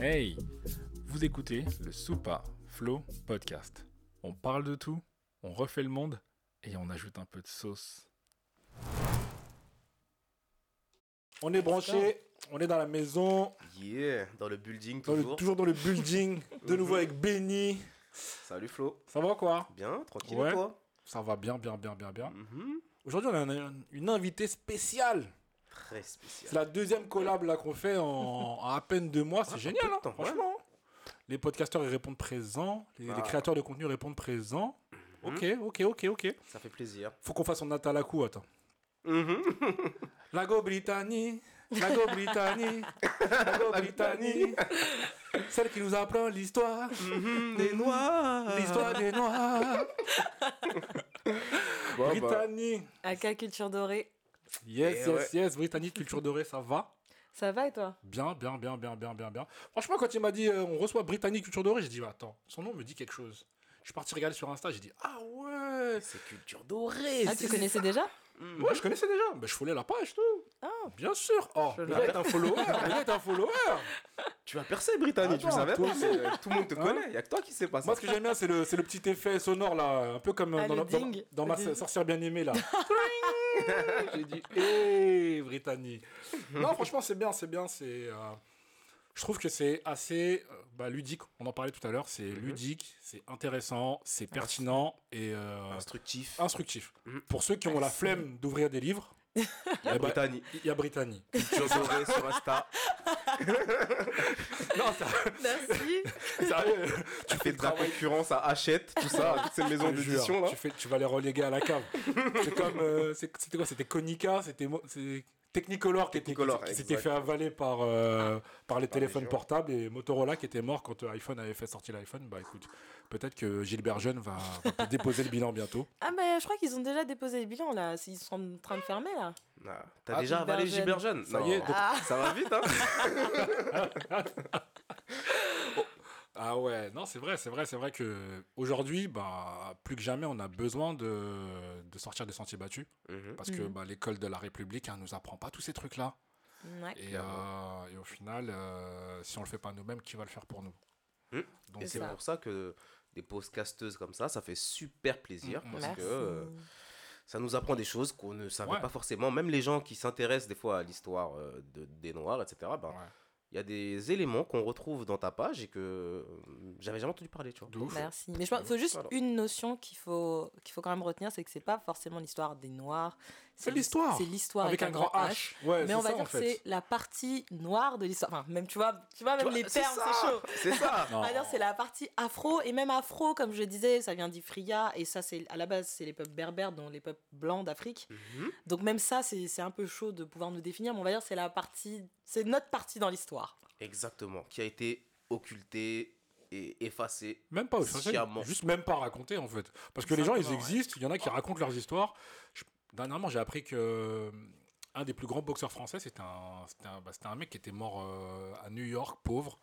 Hey, vous écoutez le Soupa Flow Podcast. On parle de tout, on refait le monde et on ajoute un peu de sauce. On est branché, on est dans la maison, Yeah, dans le building dans le- toujours. toujours dans le building, de nouveau avec Benny. Salut Flo. Ça va quoi? Bien, tranquille Ouais. et toi? Ça va bien, bien, bien, bien, bien. Mhm. Aujourd'hui, on a une, une invitée spéciale. Très C'est spécial. la deuxième collab là qu'on fait en, en à peine deux mois. C'est Ah, génial, en hein, temps, franchement. Les podcasteurs ils répondent présents, les, les Ah. créateurs de contenu répondent présents. Ok, ok, ok, ok. Ça fait plaisir. Faut qu'on fasse son Natalaku, attends. Mhm. Lago Britannie, Lago Britannie, Lago Britannie, celle qui nous apprend l'histoire Des noirs. L'histoire des Noirs. Bon, bah, Britannie. Aka Culture Dorée? Yes, yes, yes. Britannie, culture dorée, ça va? Ça va et toi? Bien, bien, bien, bien, bien, bien, bien. Franchement, quand il m'a dit euh, on reçoit Britannie, culture dorée, j'ai dit attends, son nom me dit quelque chose. Je suis parti regarder sur Insta, j'ai dit ah ouais. c'est culture dorée. Ah, tu connaissais déjà? Ouais, je connaissais déjà. Ben, je foulais la page, tout. Ah. Bien sûr. Oh, gars est un follower. est un follower. Tu vas percer Britannie, tu le savais toi pas aussi. c'est- Tout le monde te Hein connaît, y a que toi qui sais pas ça. Moi, ce que j'aime bien, c'est le, c'est le petit effet sonore, là. Un peu comme euh, Ah, dans, le dans- ding. dans ma ding. sorcière bien-aimée, là. J'ai dit, hé, Britannie. Non, franchement, c'est bien, c'est bien. C'est. euh, Je trouve que c'est assez euh, bah, ludique. On en parlait tout à l'heure. C'est Mhm. ludique, c'est intéressant, c'est pertinent et euh, Instructif. instructif. Mhm. Pour ceux qui ont la flemme d'ouvrir des livres, Y a Britannie. il y a Britannie. Culture sur Insta. non, ça, Merci. sérieux, Tu fais de la concurrence à Hachette, tout ça, toutes ces maisons d'édition là. Tu, fais, tu vas les reléguer à la cave. c'est comme. euh, c'était quoi? C'était Konica, c'était Technicolor Technicolor, qui s'était fait avaler par, euh, par les Par les téléphones portables et Motorola qui était mort quand euh, iPhone avait fait sortir l'iPhone. Bah écoute, peut-être que Gilbert Jeune va, déposer le bilan bientôt. Ah, mais je crois qu'ils ont déjà déposé les bilans là. Ils sont en train de fermer là. Ah, T'as Ah, déjà Gilbert avalé Jeune. Gilbert Jeune Ça Non. y est, donc- Ah, Ça va vite, hein Ah ouais, non, c'est vrai, c'est vrai, c'est vrai que aujourd'hui, bah, plus que jamais, on a besoin de, de sortir des sentiers battus Mhm. parce que Mhm. bah, l'école de la République hein, nous apprend pas tous ces trucs-là. ouais. Et, euh, et au final, euh, si on le fait pas nous-mêmes, qui va le faire pour nous? Hmm. Donc, Et c'est pour ça que des podcasteuses comme ça, ça fait super plaisir Mhm. parce Merci. que euh, ça nous apprend des choses qu'on ne savait Ouais. pas forcément. Même les gens qui s'intéressent des fois à l'histoire euh, de, des Noirs, etc. Ben, ouais, il y a des éléments qu'on retrouve dans ta page et que euh, j'avais jamais entendu parler, tu vois. ouf. Merci. Mais je pense qu'il faut juste Voilà. une notion qu'il faut, qu'il faut quand même retenir c'est que c'est pas forcément l'histoire des Noirs. C'est l'histoire. C'est l'histoire Avec un grand H. Ouais, Mais on va ça, dire en que c'est la partie noire de l'histoire. Enfin, même tu vois, tu vois même Tu vois, les termes, c'est chaud. C'est ça. On va dire c'est la partie afro et même afro comme je disais ça vient d'Ifria et ça c'est à la base c'est les peuples berbères dont les peuples blancs d'Afrique Mhm. donc même ça c'est un peu chaud de pouvoir nous définir mais on va dire c'est la partie c'est notre partie dans l'histoire Exactement. Qui a été occulté et effacé. Même pas, Sciemment. juste même pas raconter en fait. Parce que les gens, ils existent, il y en a qui racontent leurs histoires. Je- Dernièrement, j'ai appris que euh, un des plus grands boxeurs français, c'était un, c'était un, bah, un mec qui était mort euh, à New York, pauvre.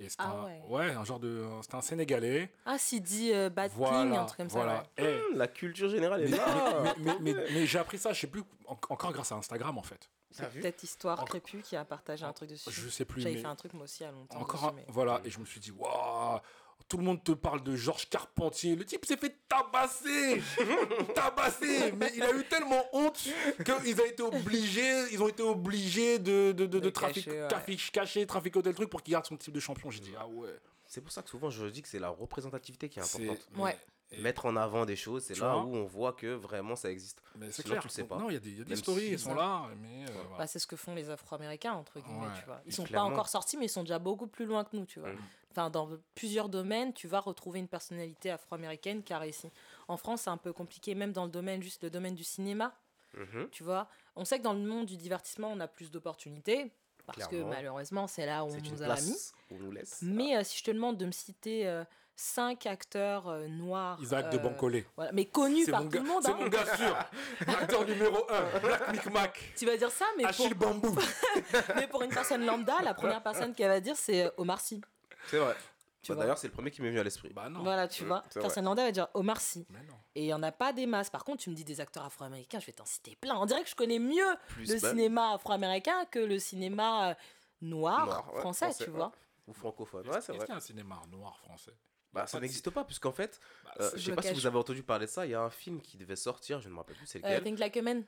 Et c'était Ah un, ouais. un genre de, c'était un Sénégalais. ah euh, Bad King Voilà, un truc comme voilà. ça ouais. Hum, la culture générale est mais, là. mais- mais- mais- mais j'ai appris ça, je sais plus, en- encore grâce à Instagram en fait. T'as vu peut-être histoire Crépus qui a partagé un truc dessus Je sais plus. j'avais mais- fait un truc moi aussi à longtemps Encore dessus, un- mais- voilà et je me suis dit waouh tout le monde te parle de Georges Carpentier le type s'est fait tabasser tabasser mais il a eu tellement honte qu'ils ont été obligés ils ont été obligés de de, de, de De trafic cacher, ouais. trafic- cacher trafiquer tel truc pour qu'il garde son type de champion j'ai dit ah ouais C'est pour ça que souvent je dis que c'est la représentativité qui est importante. Ouais. Mettre en avant des choses, c'est là vois où on voit que vraiment ça existe. mais c'est clair tu le sais pas. non il y a des, y a des Même stories si- ils sont là mais euh, voilà. Bah, c'est ce que font les Afro-Américains, entre guillemets, Ouais. tu vois. Ils sont clairement. pas encore sortis, mais ils sont déjà beaucoup plus loin que nous, tu vois. Mm. Enfin, dans plusieurs domaines, tu vas retrouver une personnalité afro-américaine qui a réussi. En France, c'est un peu compliqué, même dans le domaine, juste le domaine du cinéma, Mhm. tu vois. On sait que dans le monde du divertissement, on a plus d'opportunités, parce Clairement. que malheureusement, c'est là où on nous a mis. place où on nous laisse. Mais euh, si je te demande de me citer euh, cinq acteurs euh, noirs. Isaac de Bancolé Voilà, mais connus par tout le monde. c'est hein. mon gars sûr acteur numéro 1 Black Micmac Tu vas dire ça, mais pour, Achille Bambou mais pour une personne lambda, la première personne qu'elle va dire, c'est Omar Sy. C'est vrai. Tu Bah, vois. D'ailleurs, c'est le premier qui m'est venu à l'esprit. bah non Voilà, tu Mm, vois. lambda va dire Omar Sy. mais non Et il n'y en a pas des masses. Par contre, tu me dis des acteurs afro-américains, je vais t'en citer plein. On dirait que je connais mieux Plus le cinéma afro-américain que le cinéma euh, noir, Noir, ouais, français, français, tu ouais. vois. Ou francophone. Est-ce Ouais, c'est est-ce vrai. qu'il y a un cinéma noir français? Bah, ça n'existe pas, puisqu'en fait, Bah, euh, je sais pas si vous avez entendu parler de ça, il y a un film qui devait sortir, je ne me rappelle plus c'est Euh, lequel. Think Like a Man.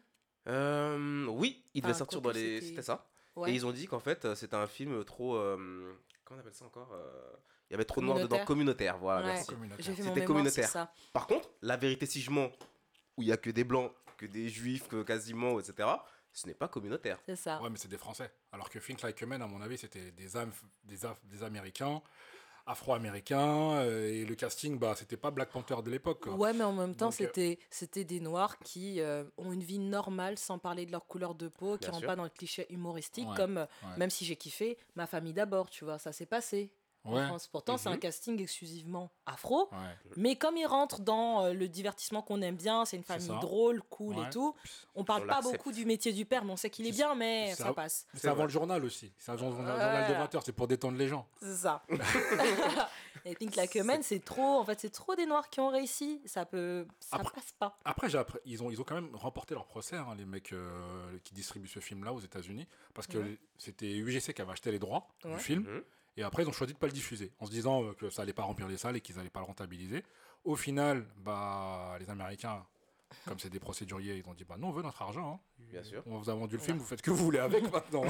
Euh, oui, il devait Enfin, sortir dans les. c'était- ça. Ouais. Et ils ont dit qu'en fait, euh, c'était un film trop. euh, Comment on appelle ça encore Euh, Il y avait trop de noir dedans. Communautaire. Voilà, Ouais. merci. C'était communautaire. ça. Par contre, la vérité si je mens, où il y a que des blancs, que des juifs, que quasiment, etc., ce n'est pas communautaire. C'est ça. Ouais, mais c'est des Français. Alors que Think Like a Man, à mon avis, c'était des, Am- des, Af- des Américains, Afro-Américains, euh, et le casting, bah, c'était pas Black Panther de l'époque. Ouais, mais en même temps, euh, c'était c'était des noirs qui euh, ont une vie normale sans parler de leur couleur de peau, qui rentrent pas dans le cliché humoristique, Ouais, comme ouais. même si j'ai kiffé ma famille d'abord, tu vois, ça s'est passé. En France. Pourtant, c'est un Mhm. casting exclusivement afro, ouais. mais comme ils rentrent dans euh, le divertissement qu'on aime bien, c'est une famille drôle, cool Ouais. et tout. On parle On pas beaucoup du métier du père, mais on sait qu'il est bien, mais ça passe. Mais C'est avant vrai. le journal aussi. C'est avant le journal, de 20h, c'est pour détendre les gens. C'est ça. et Think Like a Man, c'est trop, en fait, c'est trop des noirs qui ont réussi. Ça peut, ça Après- passe pas. Après, ils, ont, ils ont quand même remporté leur procès, hein, les mecs euh, qui distribuent ce film-là aux États-Unis, parce que Ouais. c'était UGC qui avait acheté les droits Ouais. du film, Mhm. Et après, ils ont choisi de pas le diffuser, en se disant euh, que ça allait pas remplir les salles et qu'ils allaient pas le rentabiliser. Au final, bah, les Américains, comme c'est des procéduriers, ils ont dit bah non, on veut notre argent. hein. Bien sûr. On vous a vendu le film, vous faites ce que vous voulez avec maintenant.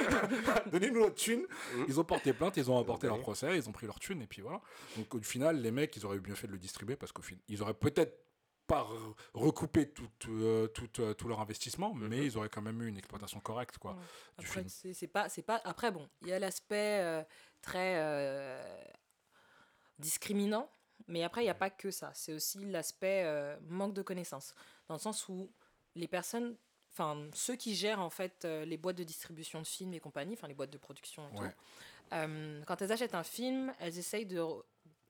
Donnez-nous notre thune. Mhm. Ils ont porté plainte, ils ont apporté Ils leur procès, ils ont pris leur thune, et puis voilà. Donc au final, les mecs, ils auraient bien fait de le distribuer parce qu'ils auraient peut-être pas re- recoupé tout, euh, tout, euh, tout leur investissement, mais Mhm. ils auraient quand même eu une exploitation correcte quoi, Ouais. du Après, film. c'est pas, pas. Après, bon, il y a l'aspect euh, très discriminant, mais après, il n'y a pas que ça. C'est aussi l'aspect manque de connaissances, dans le sens où les personnes, enfin ceux qui gèrent en fait les boîtes de distribution de films et compagnie, enfin les boîtes de production et Ouais. tout, quand elles achètent un film, elles essayent de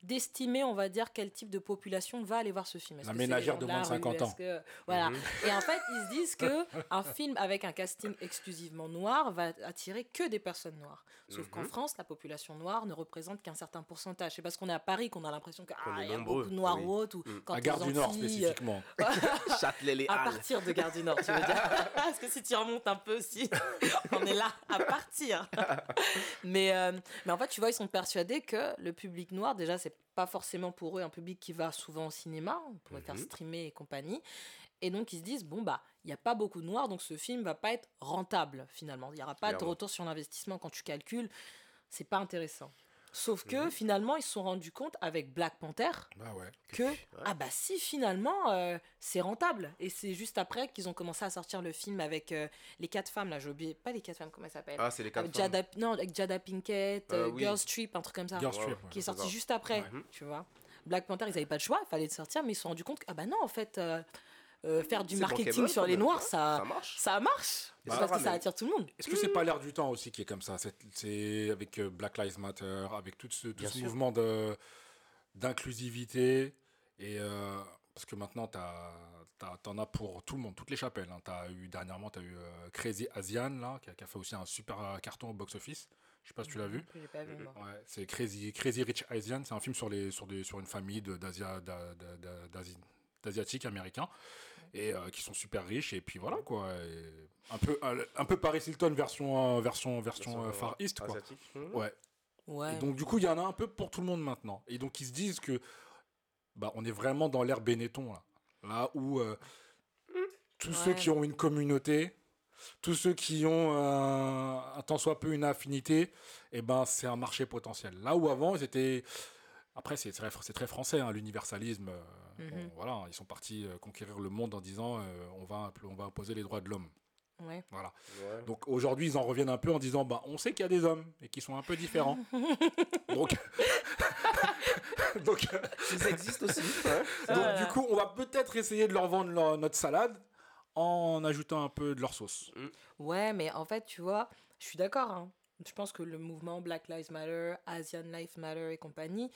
d'estimer, on va dire, quel type de population va aller voir ce film. La ménagère de moins de rue 50 ans. Que- Voilà. Mhm. Et en fait, ils se disent que un film avec un casting exclusivement noir va attirer que des personnes noires. Sauf qu'en Mhm. France, la population noire ne représente qu'un certain pourcentage. C'est parce qu'on est à Paris qu'on a l'impression qu'il est y a nombreux, beaucoup de noirs oui. ou autres. Ou quand À Gare du Nord spécifiquement. Châtelet les À partir de Gare du Nord, tu veux dire Parce que si tu remontes un peu aussi, on est là à partir. mais, euh, mais en fait, tu vois, ils sont persuadés que le public noir, déjà, c'est pas forcément pour eux un public qui va souvent au cinéma, on pourrait faire Mhm. streamer et compagnie. Et donc, ils se disent, bon, bah, il n'y a pas beaucoup de noirs, donc ce film va pas être rentable, finalement. Il n'y aura pas de retour sur l'investissement quand tu calcules. C'est pas intéressant. Sauf que, Mhm. finalement, ils se sont rendus compte avec Black Panther Bah ouais. que ah bah si finalement euh, c'est rentable et c'est juste après qu'ils ont commencé à sortir le film avec euh, les quatre femmes là j'ai oublié pas les quatre femmes comment elles s'appellent Ah, c'est les quatre avec femmes. Jada non avec Jada Pinkett Euh, euh, oui. Girls Trip un truc comme ça Girls Ouais, Trip, ouais. qui est sorti juste après Ouais. tu vois Black Panther ils avaient pas de choix il fallait le sortir mais ils se sont rendus compte que ah bah non en fait euh, faire du marketing bankable, sur les noirs ça Ça marche. ça marche parce que ça attire tout le monde Est-ce que c'est pas l'air du temps aussi qui est comme ça C'est- avec euh, Black Lives Matter, avec tout ce, tout ce mouvement de- d'inclusivité. Et euh, parce que maintenant, t'as- t'as- t'en as pour tout le monde, toutes les chapelles. hein. T'as eu dernièrement, tu as eu euh, Crazy Asian là, qui a, qui a fait aussi un super carton au box-office. Je sais pas si tu l'as vu. J'ai pas vu. Ouais, c'est Crazy, Crazy Rich Asian. C'est un film sur, les, sur, des, sur une famille d'Asia- d'Asiatiques américains et euh, qui sont super riches. Et puis voilà quoi. Et un, peu, un, peu Paris Hilton version, euh, version, version euh, Far East quoi. Asiatique. Mhm. Ouais. ouais Et donc du coup, il y en a un peu pour tout le monde maintenant. Et donc ils se disent que bah, on est vraiment dans l'ère Benetton là, là où euh, tous ceux qui ont une communauté, tous ceux qui ont euh, un tant soit peu une affinité, et ben c'est un marché potentiel. Là où avant ils étaient après c'est très, français hein, l'universalisme. euh, Mhm. voilà, ils sont partis euh, conquérir le monde en disant euh, on va on va imposer les droits de l'homme. ouais Voilà. Ouais. Donc aujourd'hui, ils en reviennent un peu en disant bah, on sait qu'il y a des hommes et qui sont un peu différents. donc, donc, Ils existent aussi. ouais. donc, Voilà. du coup, on va peut-être essayer de leur vendre leur- notre salade en ajoutant un peu de leur sauce. Ouais, mais en fait, tu vois, je suis d'accord. hein. Je pense que le mouvement Black Lives Matter, Asian Lives Matter et compagnie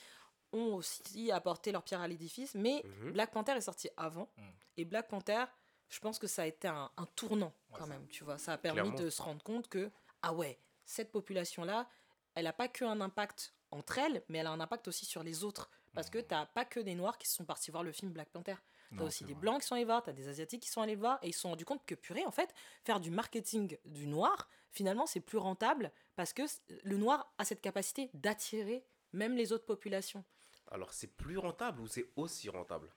ont aussi apporté leur pierre à l'édifice. Mais Mhm. Black Panther est sorti avant. Mhm. Et Black Panther, je pense que ça a été un, un tournant quand Ouais, même. Tu vois, ça a permis Clairement. de se rendre compte que, ah ouais, cette population-là, elle n'a pas que un impact entre elles, mais elle a un impact aussi sur les autres. Parce que tu n'as pas que des Noirs qui sont partis voir le film Black Panther. T'as aussi des vrai. blancs qui sont allés voir, t'as des asiatiques qui sont allés voir et ils se sont rendus compte que purée, en fait, faire du marketing du noir, finalement, c'est plus rentable parce que le noir a cette capacité d'attirer même les autres populations. Alors, c'est plus rentable ou c'est aussi rentable?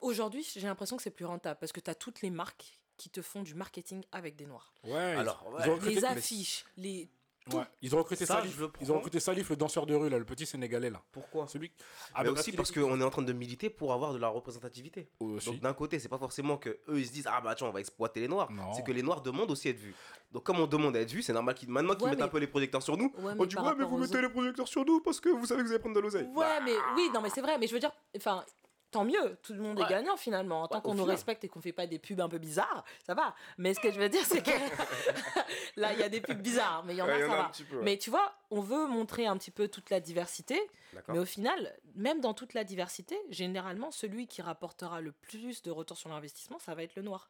Aujourd'hui, j'ai l'impression que c'est plus rentable parce que t'as toutes les marques qui te font du marketing avec des noirs. Ouais. Alors, ouais. Les affiches, les ouais, ils ont recruté Ça, Salif. le Ils ont prends. recruté Salif, le danseur de rue là, le petit sénégalais là. Pourquoi Celui. mais bah, aussi parce qu'on est en train de militer pour avoir de la représentativité. Aussi. Donc d'un côté, c'est pas forcément que eux ils se disent ah bah tiens on va exploiter les noirs. C'est que les noirs demandent aussi à être vus. Donc comme on demande à être vus, c'est normal qu'ils maintenant qu'ils Ouais, mettent un peu les projecteurs sur nous. Ouais, on mais dit ouais mais vous mettez les projecteurs sur nous parce que vous savez que vous allez prendre de l'oseille. Ouais, mais oui, non, mais c'est vrai. Mais je veux dire, enfin, tant mieux. Tout le monde Ouais. est gagnant finalement. Tant Ouais, qu'on nous final. respecte et qu'on fait pas des pubs un peu bizarres, ça va. Mais ce que je veux dire, c'est que là, il y a des pubs bizarres, mais il y en a, Ouais, ça va. peu. Mais tu vois, on veut montrer un petit peu toute la diversité, mais au final, même dans toute la diversité, généralement, celui qui rapportera le plus de retour sur l'investissement, ça va être le noir.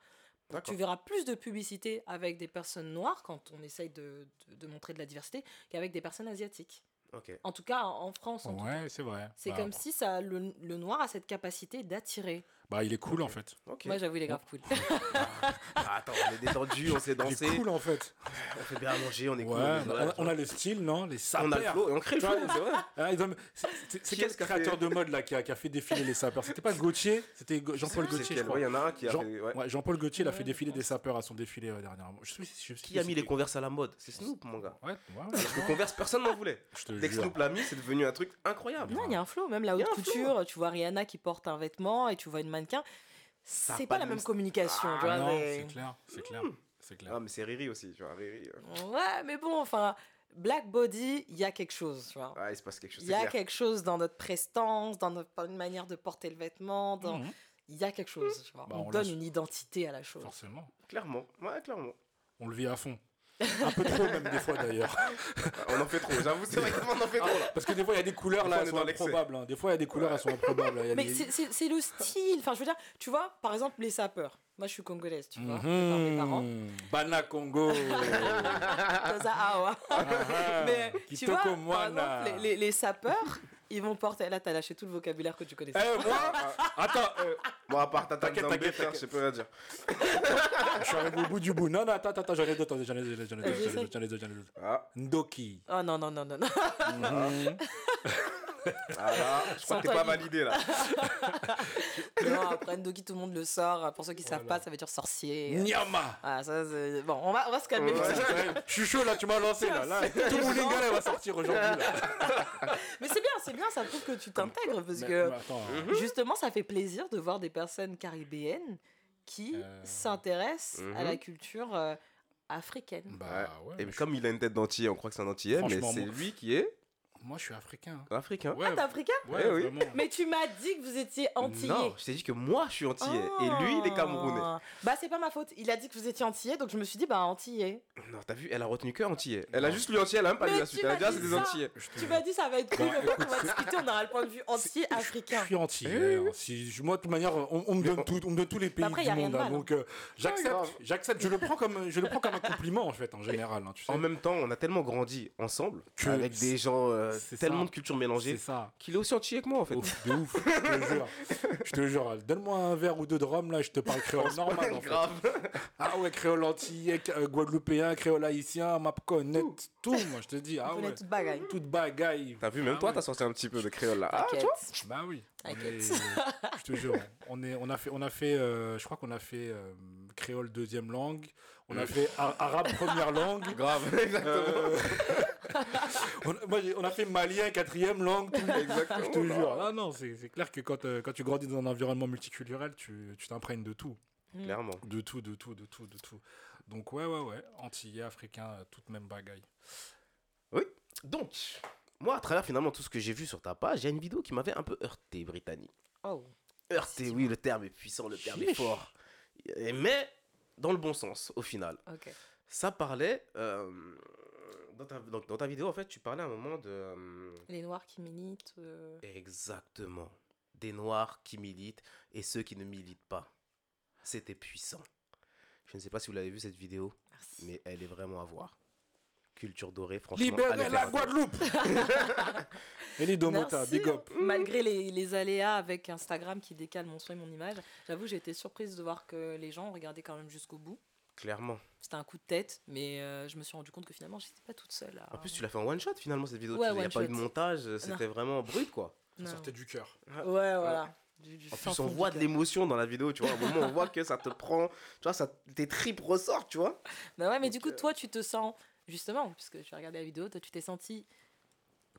Tu verras plus de publicité avec des personnes noires quand on essaye de, de- de montrer de la diversité qu'avec des personnes asiatiques. Ok. En tout cas, en France, en. Ouais, c'est vrai. C'est Bah, comme si ça, le, le noir a cette capacité d'attirer. Bah, il est cool en fait. Moi, j'avoue, il est grave cool. Ah, attends, on est détendu, on sait Il danser, est cool en fait. on fait bien à manger, on est Ouais, cool. on bah, a, le style, non Les sapeurs. on a le flow et on crée le flow, c'est vrai. Ah, c'est- quel créateur fait- de mode là qui a, qui a fait défiler les sapeurs? C'était pas Gauthier? C'était Jean-Paul Gauthier, je crois. Il y en a un qui a Jean- fait. ouais. Ouais, Jean-Paul Gauthier, il a fait défiler des sapeurs à son défilé euh, dernièrement. Je sais, je sais Qui a mis les c'était- Converse à la mode? C'est Snoop, mon gars. Ouais, ouais, ouais. Parce que Converse, personne n'en voulait. Dès que. Snoop l'a mis, c'est devenu un truc incroyable. Non, il y a un flow. Même la Il haute couture, tu vois Rihanna qui porte un vêtement et tu vois une mannequin. C'est pas pas la même communication. Ah tu vois, non, mais- c'est clair, c'est clair, c'est clair. Ah, mais c'est Riri aussi, tu vois. Riri. euh, Ouais, mais bon, enfin, Black Body, il y a quelque chose. Tu vois. Ouais, il se passe quelque chose. Il y a clair. quelque chose dans notre prestance, dans notre une manière de porter le vêtement. dans- Mhm, Il y a quelque chose. Tu vois. Bah, on, on donne une identité à la chose. Forcément. Clairement. Ouais, clairement. On le vit à fond. Un peu trop même des fois d'ailleurs. On en fait trop, j'avoue, c'est vrai qu'on en fait trop là. Parce que des fois il y a des couleurs Des là, elles sont improbables. hein. Des fois il y a des couleurs, elles sont improbables. Il y a Mais des- c'est- le style. Enfin, je veux dire, tu vois, par exemple, les sapeurs. Moi, je suis congolaise, tu vois, par mes parents. Bana Congo. Awa. Ah, Mais tu vois, par exemple, les, les- les sapeurs, ils vont porter. Là, t'as lâché tout le vocabulaire que tu connaissais. Eh, moi, attends, euh, Bon, à part Tata T'inquiète, Nzambé, t'inquiète, frère, je sais plus rien dire. je suis arrivé au bout du bout. Non, non, attends, attends, j'en ai d'autres, j'en ai d'autres, j'en ai d'autres, Vas-y, j'en ai d'autres, j'en ai d'autres, j'en ai d'autres. Ah, Ndoki. Oh non, non, non, non, non. Mhm. ah là, je crois que t'es pas validé là. non, après Ndoki, tout le monde le sort. Pour ceux qui savent Voilà. pas, ça veut dire sorcier. Nyama. Ah, ça, bon, on va, on va se calmer. Ouais. Je suis chaud là, tu m'as lancé là. là tout mon lingala va sortir aujourd'hui là. Mais c'est bien, c'est bien, ça prouve que tu t'intègres parce Mais- que mais attends, justement, ça fait plaisir de voir des personnes caribéennes qui Euh. s'intéressent à Mhm. la culture euh, africaine. bah ouais. Et comme il a une tête d'antillais, on croit que c'est un antillais, mais c'est lui qui est Moi je suis africain. africain. Ouais, Ah, t'es africain ouais, Eh oui. vraiment. Mais tu m'as dit que vous étiez antillais. Non, je t'ai dit que moi je suis antillais et lui il est camerounais. Ah. Bah c'est pas ma faute. Il a dit que vous étiez antillais, donc je me suis dit bah antillais. Non, t'as vu, elle a retenu que antillais. Elle a juste lu antillais, elle a même pas Mais lu la suite. Elle a dit ah, c'est des antillais. Je Tu m'as dit ça va être cool, Bon, qu'on écoute, va discuter, on aura le point de vue antillais Je africain. suis antillais. hein. Si, je- moi, de toute manière, on, on me donne tout, on me donne tous les pays Après, y du monde. de hein, mal, donc, euh, j'accepte. Je le prends comme, je le prends comme un compliment en fait, en général. hein. En même temps, on a tellement grandi ensemble avec des gens euh, c'est tellement ça. de cultures C'est mélangées ça. qu'il est aussi antillais que moi en fait. Ouf, de ouf. Je te jure. Je te jure. Donne-moi un verre ou deux de rhum là, je te parle créole normal en fait. Grave. Ah ouais, créole antillais, euh, guadeloupéen, créole haïtien, map connaît tout. Moi, je te dis. Ah ouais. toute bagaille. Toute bagaille. T'as vu, même Ah toi ouais. t'as sorti un petit peu de créole là. Ah, tu vois Bah oui. T'inquiète. je te jure, on, est, on a fait, on a fait euh, je crois qu'on a fait euh, créole deuxième langue, on a fait arabe première langue. Grave, exactement. euh, on, a- moi, on a fait malien quatrième langue. Tout, Exactement. je te jure. Ah non, c'est c'est clair que quand, euh, quand tu grandis dans un environnement multiculturel, tu tu t'imprègnes de tout. Clairement. De tout, de tout, de tout, de tout. Donc ouais, ouais, ouais. Antillais, africain, euh, toute même bagaille. Donc, moi à travers finalement tout ce que j'ai vu sur ta page, il y a une vidéo qui m'avait un peu heurté, Brittany. Oh. Heurté, oui, le terme est puissant, le terme est fort. Mais dans le bon sens, au final. Ok. Ça parlait. euh, dans, ta, donc, dans ta vidéo, en fait, tu parlais à un moment de. euh, Les noirs qui militent. euh, exactement. Des noirs qui militent et ceux qui ne militent pas. C'était puissant. Je ne sais pas si vous l'avez vu cette vidéo, Merci. mais elle est vraiment à voir. Culture dorée, franchement. Libérez la. Guadeloupe Eli Domota, big up. Malgré les, les aléas avec Instagram qui décale mon son et mon image, j'avoue, j'ai été surprise de voir que les gens regardaient quand même jusqu'au bout. Clairement. C'était un coup de tête, mais euh, je me suis rendu compte que finalement, j'étais pas toute seule. à- En plus, tu l'as fait en one shot finalement cette vidéo. Ouais, Il n'y a pas eu de montage, c'était vraiment brut quoi. Ça Non. sortait du cœur. Ouais, voilà. Du- du En plus, on voit de l'émotion dans la vidéo, tu vois. À un moment, on voit que ça te prend, tu vois, ça, tes tripes ressortent, tu vois. Bah ouais, mais du coup, euh, toi, tu te sens, justement, puisque tu as regardé la vidéo, toi, tu t'es senti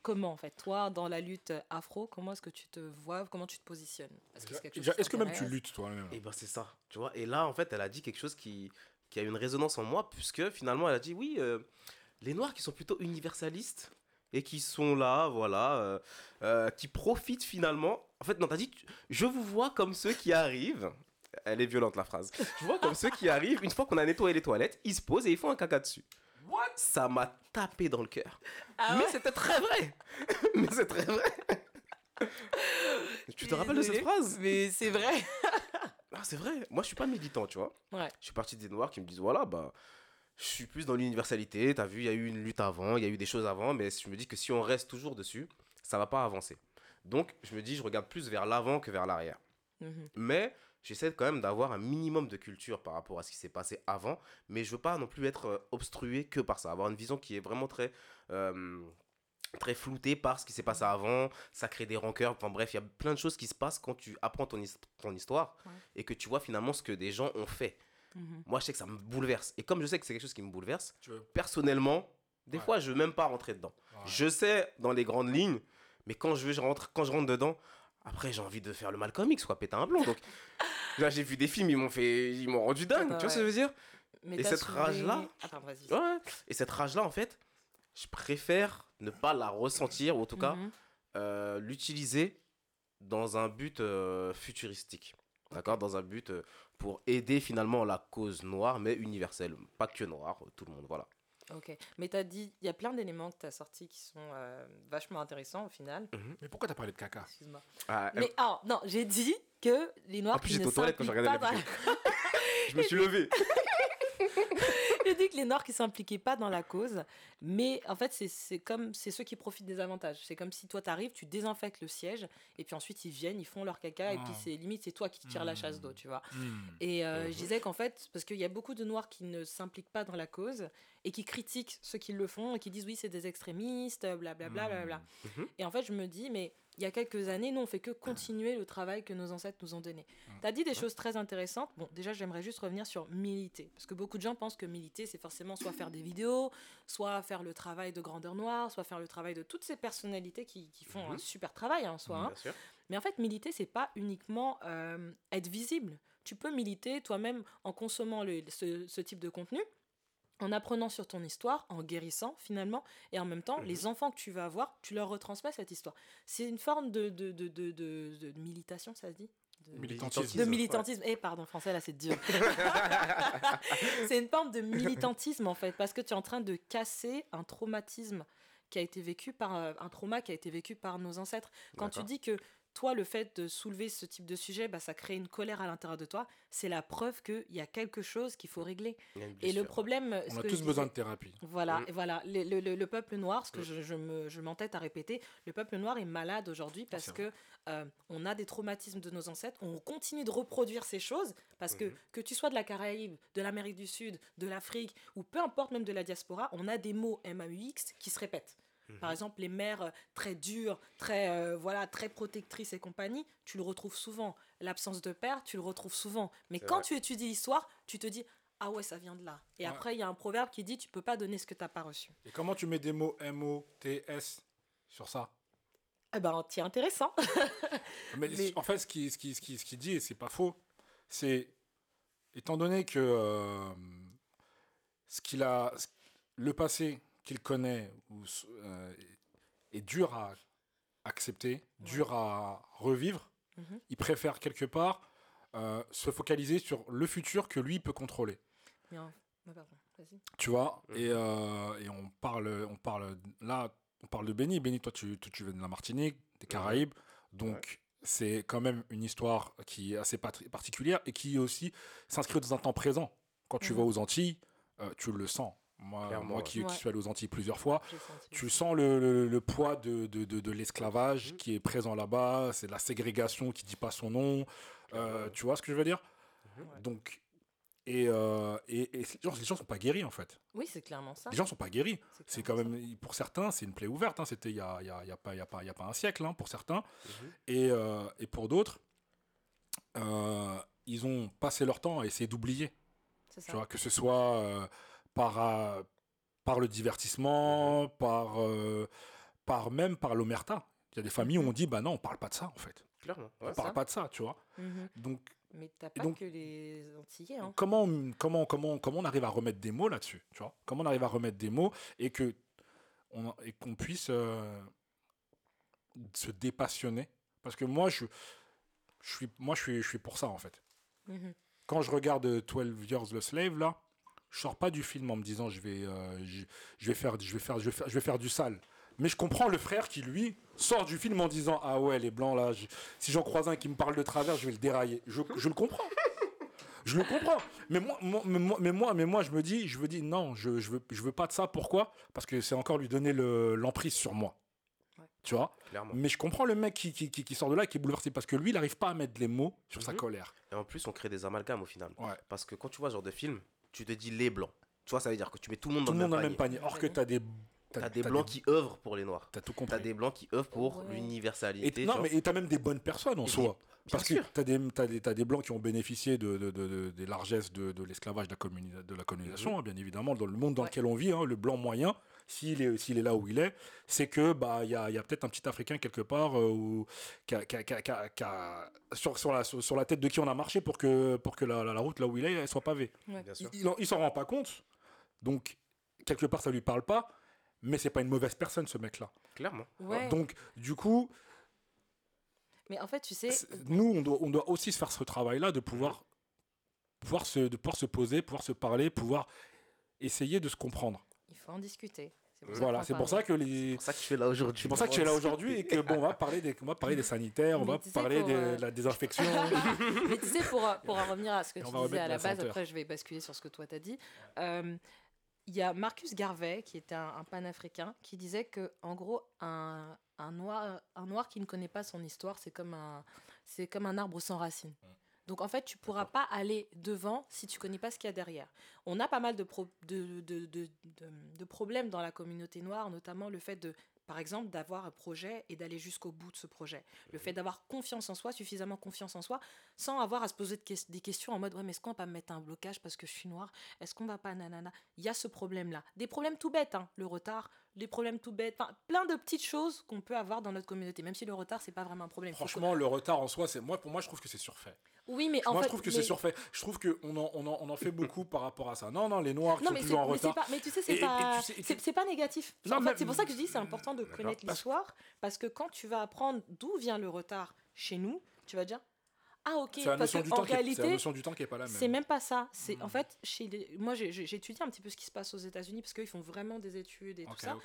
comment, en fait? Toi, dans la lutte afro, comment est-ce que tu te vois? Comment tu te positionnes? Est-ce que même tu luttes toi-même Et ben c'est ça, tu vois. Et là, en fait, elle a dit quelque chose qui, qui a une résonance en moi, puisque finalement, elle a dit oui, euh, les Noirs qui sont plutôt universalistes et qui sont là, voilà, euh, euh, qui profitent finalement. En fait, non, t'as dit, je vous vois comme ceux qui arrivent. Elle est violente la phrase. Je vois comme ceux qui arrivent, une fois qu'on a nettoyé les toilettes, ils se posent et ils font un caca dessus. What? Ça m'a tapé dans le cœur. Ah Mais ouais c'était très vrai. Mais c'est très vrai. tu te rappelles de cette phrase? Mais c'est vrai. Ah, c'est vrai. Moi, je suis pas militant, tu vois. Ouais. Je suis parti des Noirs qui me disent voilà, bah, je suis plus dans l'universalité. T'as vu, il y a eu une lutte avant, il y a eu des choses avant, mais je me dis que si on reste toujours dessus, ça va pas avancer. Donc, je me dis, je regarde plus vers l'avant que vers l'arrière. Mhm. Mais j'essaie quand même d'avoir un minimum de culture par rapport à ce qui s'est passé avant, mais je veux pas non plus être euh, obstrué que par ça. Avoir une vision qui est vraiment très. euh, très floutée par ce qui s'est passé avant, ça crée des rancœurs, enfin bref, il y a plein de choses qui se passent quand tu apprends ton, his- ton histoire Ouais. et que tu vois finalement ce que des gens ont fait. Mhm. Moi, je sais que ça me bouleverse. Et comme je sais que c'est quelque chose qui me bouleverse, Tu veux personnellement, des Ouais. fois, je veux même pas rentrer dedans. Ouais. Je sais dans les grandes lignes, mais quand je, veux, je rentre, quand je rentre dedans, après, j'ai envie de faire le Malcolm X, quoi, péter un plomb. Donc, là, j'ai vu des films, ils m'ont fait, ils m'ont rendu dingue. Ah bah tu vois ce que je veux dire? Mais Et cette soulevé- rage-là Attends. Ouais. Et cette rage-là, en fait, je préfère ne pas la ressentir, ou en tout cas, Mhm. euh, l'utiliser dans un but euh, futuristique. D'accord? Dans un but euh, pour aider finalement la cause noire, mais universelle. Pas que noire, tout le monde, voilà. Ok. Mais t'as dit, il y a plein d'éléments que t'as sortis qui sont euh, vachement intéressants au final. Mais pourquoi t'as parlé de caca Excuse-moi. Ah, Mais ah, non, j'ai dit que les Noirs En plus, j'étais aux toilettes quand j'ai regardé la je me suis levé. J'ai dit que les Noirs qui s'impliquaient pas dans la cause, mais en fait, c'est- comme c'est ceux qui profitent des avantages. C'est comme si toi t'arrives, tu désinfectes le siège, et puis ensuite ils viennent, ils font leur caca, et puis c'est limite c'est toi qui tires la chasse d'eau, tu vois. Hmm. Et euh, Mhm. je disais qu'en fait, parce qu'il y a beaucoup de Noirs qui ne s'impliquent pas dans la cause et qui critiquent ceux qui le font et qui disent oui c'est des extrémistes, blablabla. blablabla. Mhm. Et en fait, je me dis, mais il y a quelques années, nous, on fait que continuer le travail que nos ancêtres nous ont donné. Tu as dit des choses très intéressantes. Bon, déjà, j'aimerais juste revenir sur militer. Parce que beaucoup de gens pensent que militer, c'est forcément soit faire des vidéos, soit faire le travail de Grandeur Noire, soit faire le travail de toutes ces personnalités qui, qui font Mhm. un super travail en soi. hein. Mais en fait, militer, c'est pas uniquement euh, être visible. Tu peux militer toi-même en consommant le- ce, ce type de contenu, en apprenant sur ton histoire, en guérissant finalement, et en même temps, Mhm. les enfants que tu vas avoir, tu leur retransmets cette histoire. C'est une forme de, de, de, de, de- de militation, ça se dit? De- Militantisme. de militantisme. Eh, pardon, français, là, c'est dur. c'est une forme de militantisme, en fait, parce que tu es en train de casser un traumatisme qui a été vécu par euh, un trauma qui a été vécu par nos ancêtres. Quand tu dis que toi, le fait de soulever ce type de sujet, bah, ça crée une colère à l'intérieur de toi, c'est la preuve qu'il y a quelque chose qu'il faut régler. Et le problème, ce On a que tous besoin de thérapie. voilà, Mm. et voilà. Le, le- le- le peuple noir, ce que Mm. je, je me- je m'entête à répéter, le peuple noir est malade aujourd'hui parce c'est que euh, on a des traumatismes de nos ancêtres, on continue de reproduire ces choses parce que Mhm. que tu sois de la Caraïbe, de l'Amérique du Sud, de l'Afrique ou peu importe même de la diaspora, on a des mots MAUX qui se répètent. Par Mhm. exemple, les mères euh, très dures, très euh, voilà, très protectrices et compagnie, tu le retrouves souvent. L'absence de père, tu le retrouves souvent. Mais quand vrai. tu étudies l'histoire, tu te dis ah ouais, ça vient de là. Et Ouais. après, il y a un proverbe qui dit tu peux pas donner ce que tu n'as pas reçu. Et comment tu mets des mots M-O-T-S sur ça? Eh ben, c'est intéressant. Mais, Mais- en fait, ce qu'il ce qui, ce qui, ce qui dit, et c'est pas faux, c'est étant donné que euh, ce qu'il a, le passé qu'il connaît ou, euh, est dur à accepter, dur à revivre, Mhm. il préfère quelque part euh, se focaliser sur le futur que lui peut contrôler. Ah, pardon. Tu vois et, euh, et on parle, on parle là, on parle de Béni. Béni, toi, tu, tu, tu viens de la Martinique, des Caraïbes, donc c'est quand même une histoire qui est assez particulière et qui aussi s'inscrit dans un temps présent. Quand tu Mhm. vas aux Antilles, euh, tu le sens. Moi, ouais. qui, suis allé aux Antilles plusieurs fois, tu sens le, le- le poids de, de, de, de l'esclavage Mhm. qui est présent là-bas. C'est la ségrégation qui dit pas son nom. Euh, tu vois ce que je veux dire? Mhm. Donc, et, euh, et, et les gens, les gens sont pas guéris en fait. Oui, c'est clairement ça. Les gens sont pas guéris. C'est quand même, pour certains, c'est une plaie ouverte. hein. C'était il y a, il y, a, y a pas, il y a, pas, il y a pas un siècle hein, pour certains. Mhm. Et, euh, et pour d'autres, euh, ils ont passé leur temps à essayer d'oublier. Tu ça. vois, que ce soit euh, par, euh, par le divertissement, par, euh, par même par l'omerta. Il y a des familles où on dit, bah non, on parle pas de ça en fait. Clairement. On ouais. parle ça. pas de ça, tu vois. Mhm. Donc, Mais t'as pas donc- que les Antillais. Hein. comment, comment, comment, comment on arrive à remettre des mots là-dessus, tu vois? Comment on arrive à remettre des mots et que on, et qu'on puisse euh, se dépassionner? Parce que moi, je, je suis, moi, je suis, je suis pour ça en fait. Mhm. Quand je regarde 12 Years the Slave là, je sors pas du film en me disant je vais, euh, je, je vais faire, je vais faire, je vais faire, je vais faire du sale. Mais je comprends le frère qui lui sort du film en disant ah ouais les blancs là, je- si j'en croise un qui me parle de travers, je vais le dérailler. Je, je le comprends. Je le comprends. Mais moi, moi- mais moi, mais moi, mais moi, je me dis, je me dis, non, je, je veux, je veux pas de ça. Pourquoi? Parce que c'est encore lui donner le- l'emprise sur moi. Ouais. Tu vois? Clairement. Mais je comprends le mec qui, qui, qui- qui sort de là et qui est bouleversé parce que lui, il n'arrive pas à mettre les mots sur sa Mhm. colère. Et en plus, on crée des amalgames au final. Ouais. Parce que quand tu vois ce genre de film, tu te dis les blancs. Tu vois, ça veut dire que tu mets tout le monde Tout dans le monde dans le le même même panier. Or que tu as des. T'as des blancs qui œuvrent pour les noirs. T'as tout T'as compris. des blancs qui œuvrent pour Ouais. l'universalité. Et, tu non, mais t'as même des bonnes personnes en Et soi. bien Parce que sûr. t'as des, t'as des, t'as des blancs qui ont bénéficié de, de, de- de- des largesses de, de l'esclavage, de la, communi- de la colonisation, Mhm. hein, bien évidemment, dans le monde dans Ouais. lequel on vit, hein, le blanc moyen, s'il est, s'il est là où il est, c'est que bah il y a, il y a peut-être un petit Africain quelque part euh, où- qui a- qui a- qui a- qui a- qui a- sur, sur, la, sur, sur la tête de qui on a marché pour que, pour que la, la- la route là où il est, elle soit pavée. Ouais. Bien sûr. Il, il en- il s'en rend pas compte, donc quelque part ça lui parle pas, mais c'est pas une mauvaise personne ce mec-là. Clairement. Ouais. Donc du coup, Mais en fait, tu sais, nous, on doit, on doit aussi se faire ce travail-là de pouvoir, pouvoir, se, de pouvoir se poser, pouvoir se parler, pouvoir essayer de se comprendre. il faut en discuter. Voilà, c'est pour ça que les. C'est pour ça que je suis là aujourd'hui. C'est pour ça que tu es là aujourd'hui et que bon, on va parler des, on va parler des sanitaires, on va parler pour, de euh, la désinfection. Mais tu sais, pour, euh, pour en revenir à ce que Et tu disais à la la base, après je vais basculer sur ce que toi t'as dit. Euh, Il y a Marcus Garvey, qui était un, un panafricain, qui disait que, en gros, un, un, noir, un noir qui ne connaît pas son histoire, c'est comme un, c'est comme un arbre sans racines. Donc en fait, tu pourras pas aller devant si tu connais pas ce qu'il y a derrière. On a pas mal de, pro- de, de, de, problèmes dans la communauté noire, notamment le fait de, par exemple, d'avoir un projet et d'aller jusqu'au bout de ce projet. Le fait d'avoir confiance en soi, suffisamment confiance en soi, sans avoir à se poser des questions en mode ouais mais est-ce qu'on va pas me mettre un blocage parce que je suis noire? Est-ce qu'on va pas nanana? Il y a ce problème-là. Des problèmes tout bêtes, hein, le retard, des problèmes tout bêtes, enfin, plein de petites choses qu'on peut avoir dans notre communauté, même si le retard c'est pas vraiment un problème. Franchement, le retard en soi, c'est moi pour moi, je trouve que c'est surfait. oui mais en moi, fait, je trouve que mais- c'est surfait. Je trouve que on en, on en, on en fait beaucoup par rapport à ça. Non, non, les noirs qui Non, sont mais, c'est- toujours en mais retard. pas, mais tu sais, c'est pas, tu sais- pas négatif. En fait, c'est pour ça que je dis c'est important de connaître l'histoire, parce que quand tu vas apprendre d'où vient le retard chez nous, tu vas dire ah ok, C'est la parce notion du temps la notion du temps qui est pas la même. c'est même pas ça. C'est Mm. en fait chez les- moi j'ai étudié un petit peu ce qui se passe aux États-Unis parce qu'ils font vraiment des études et tout ça.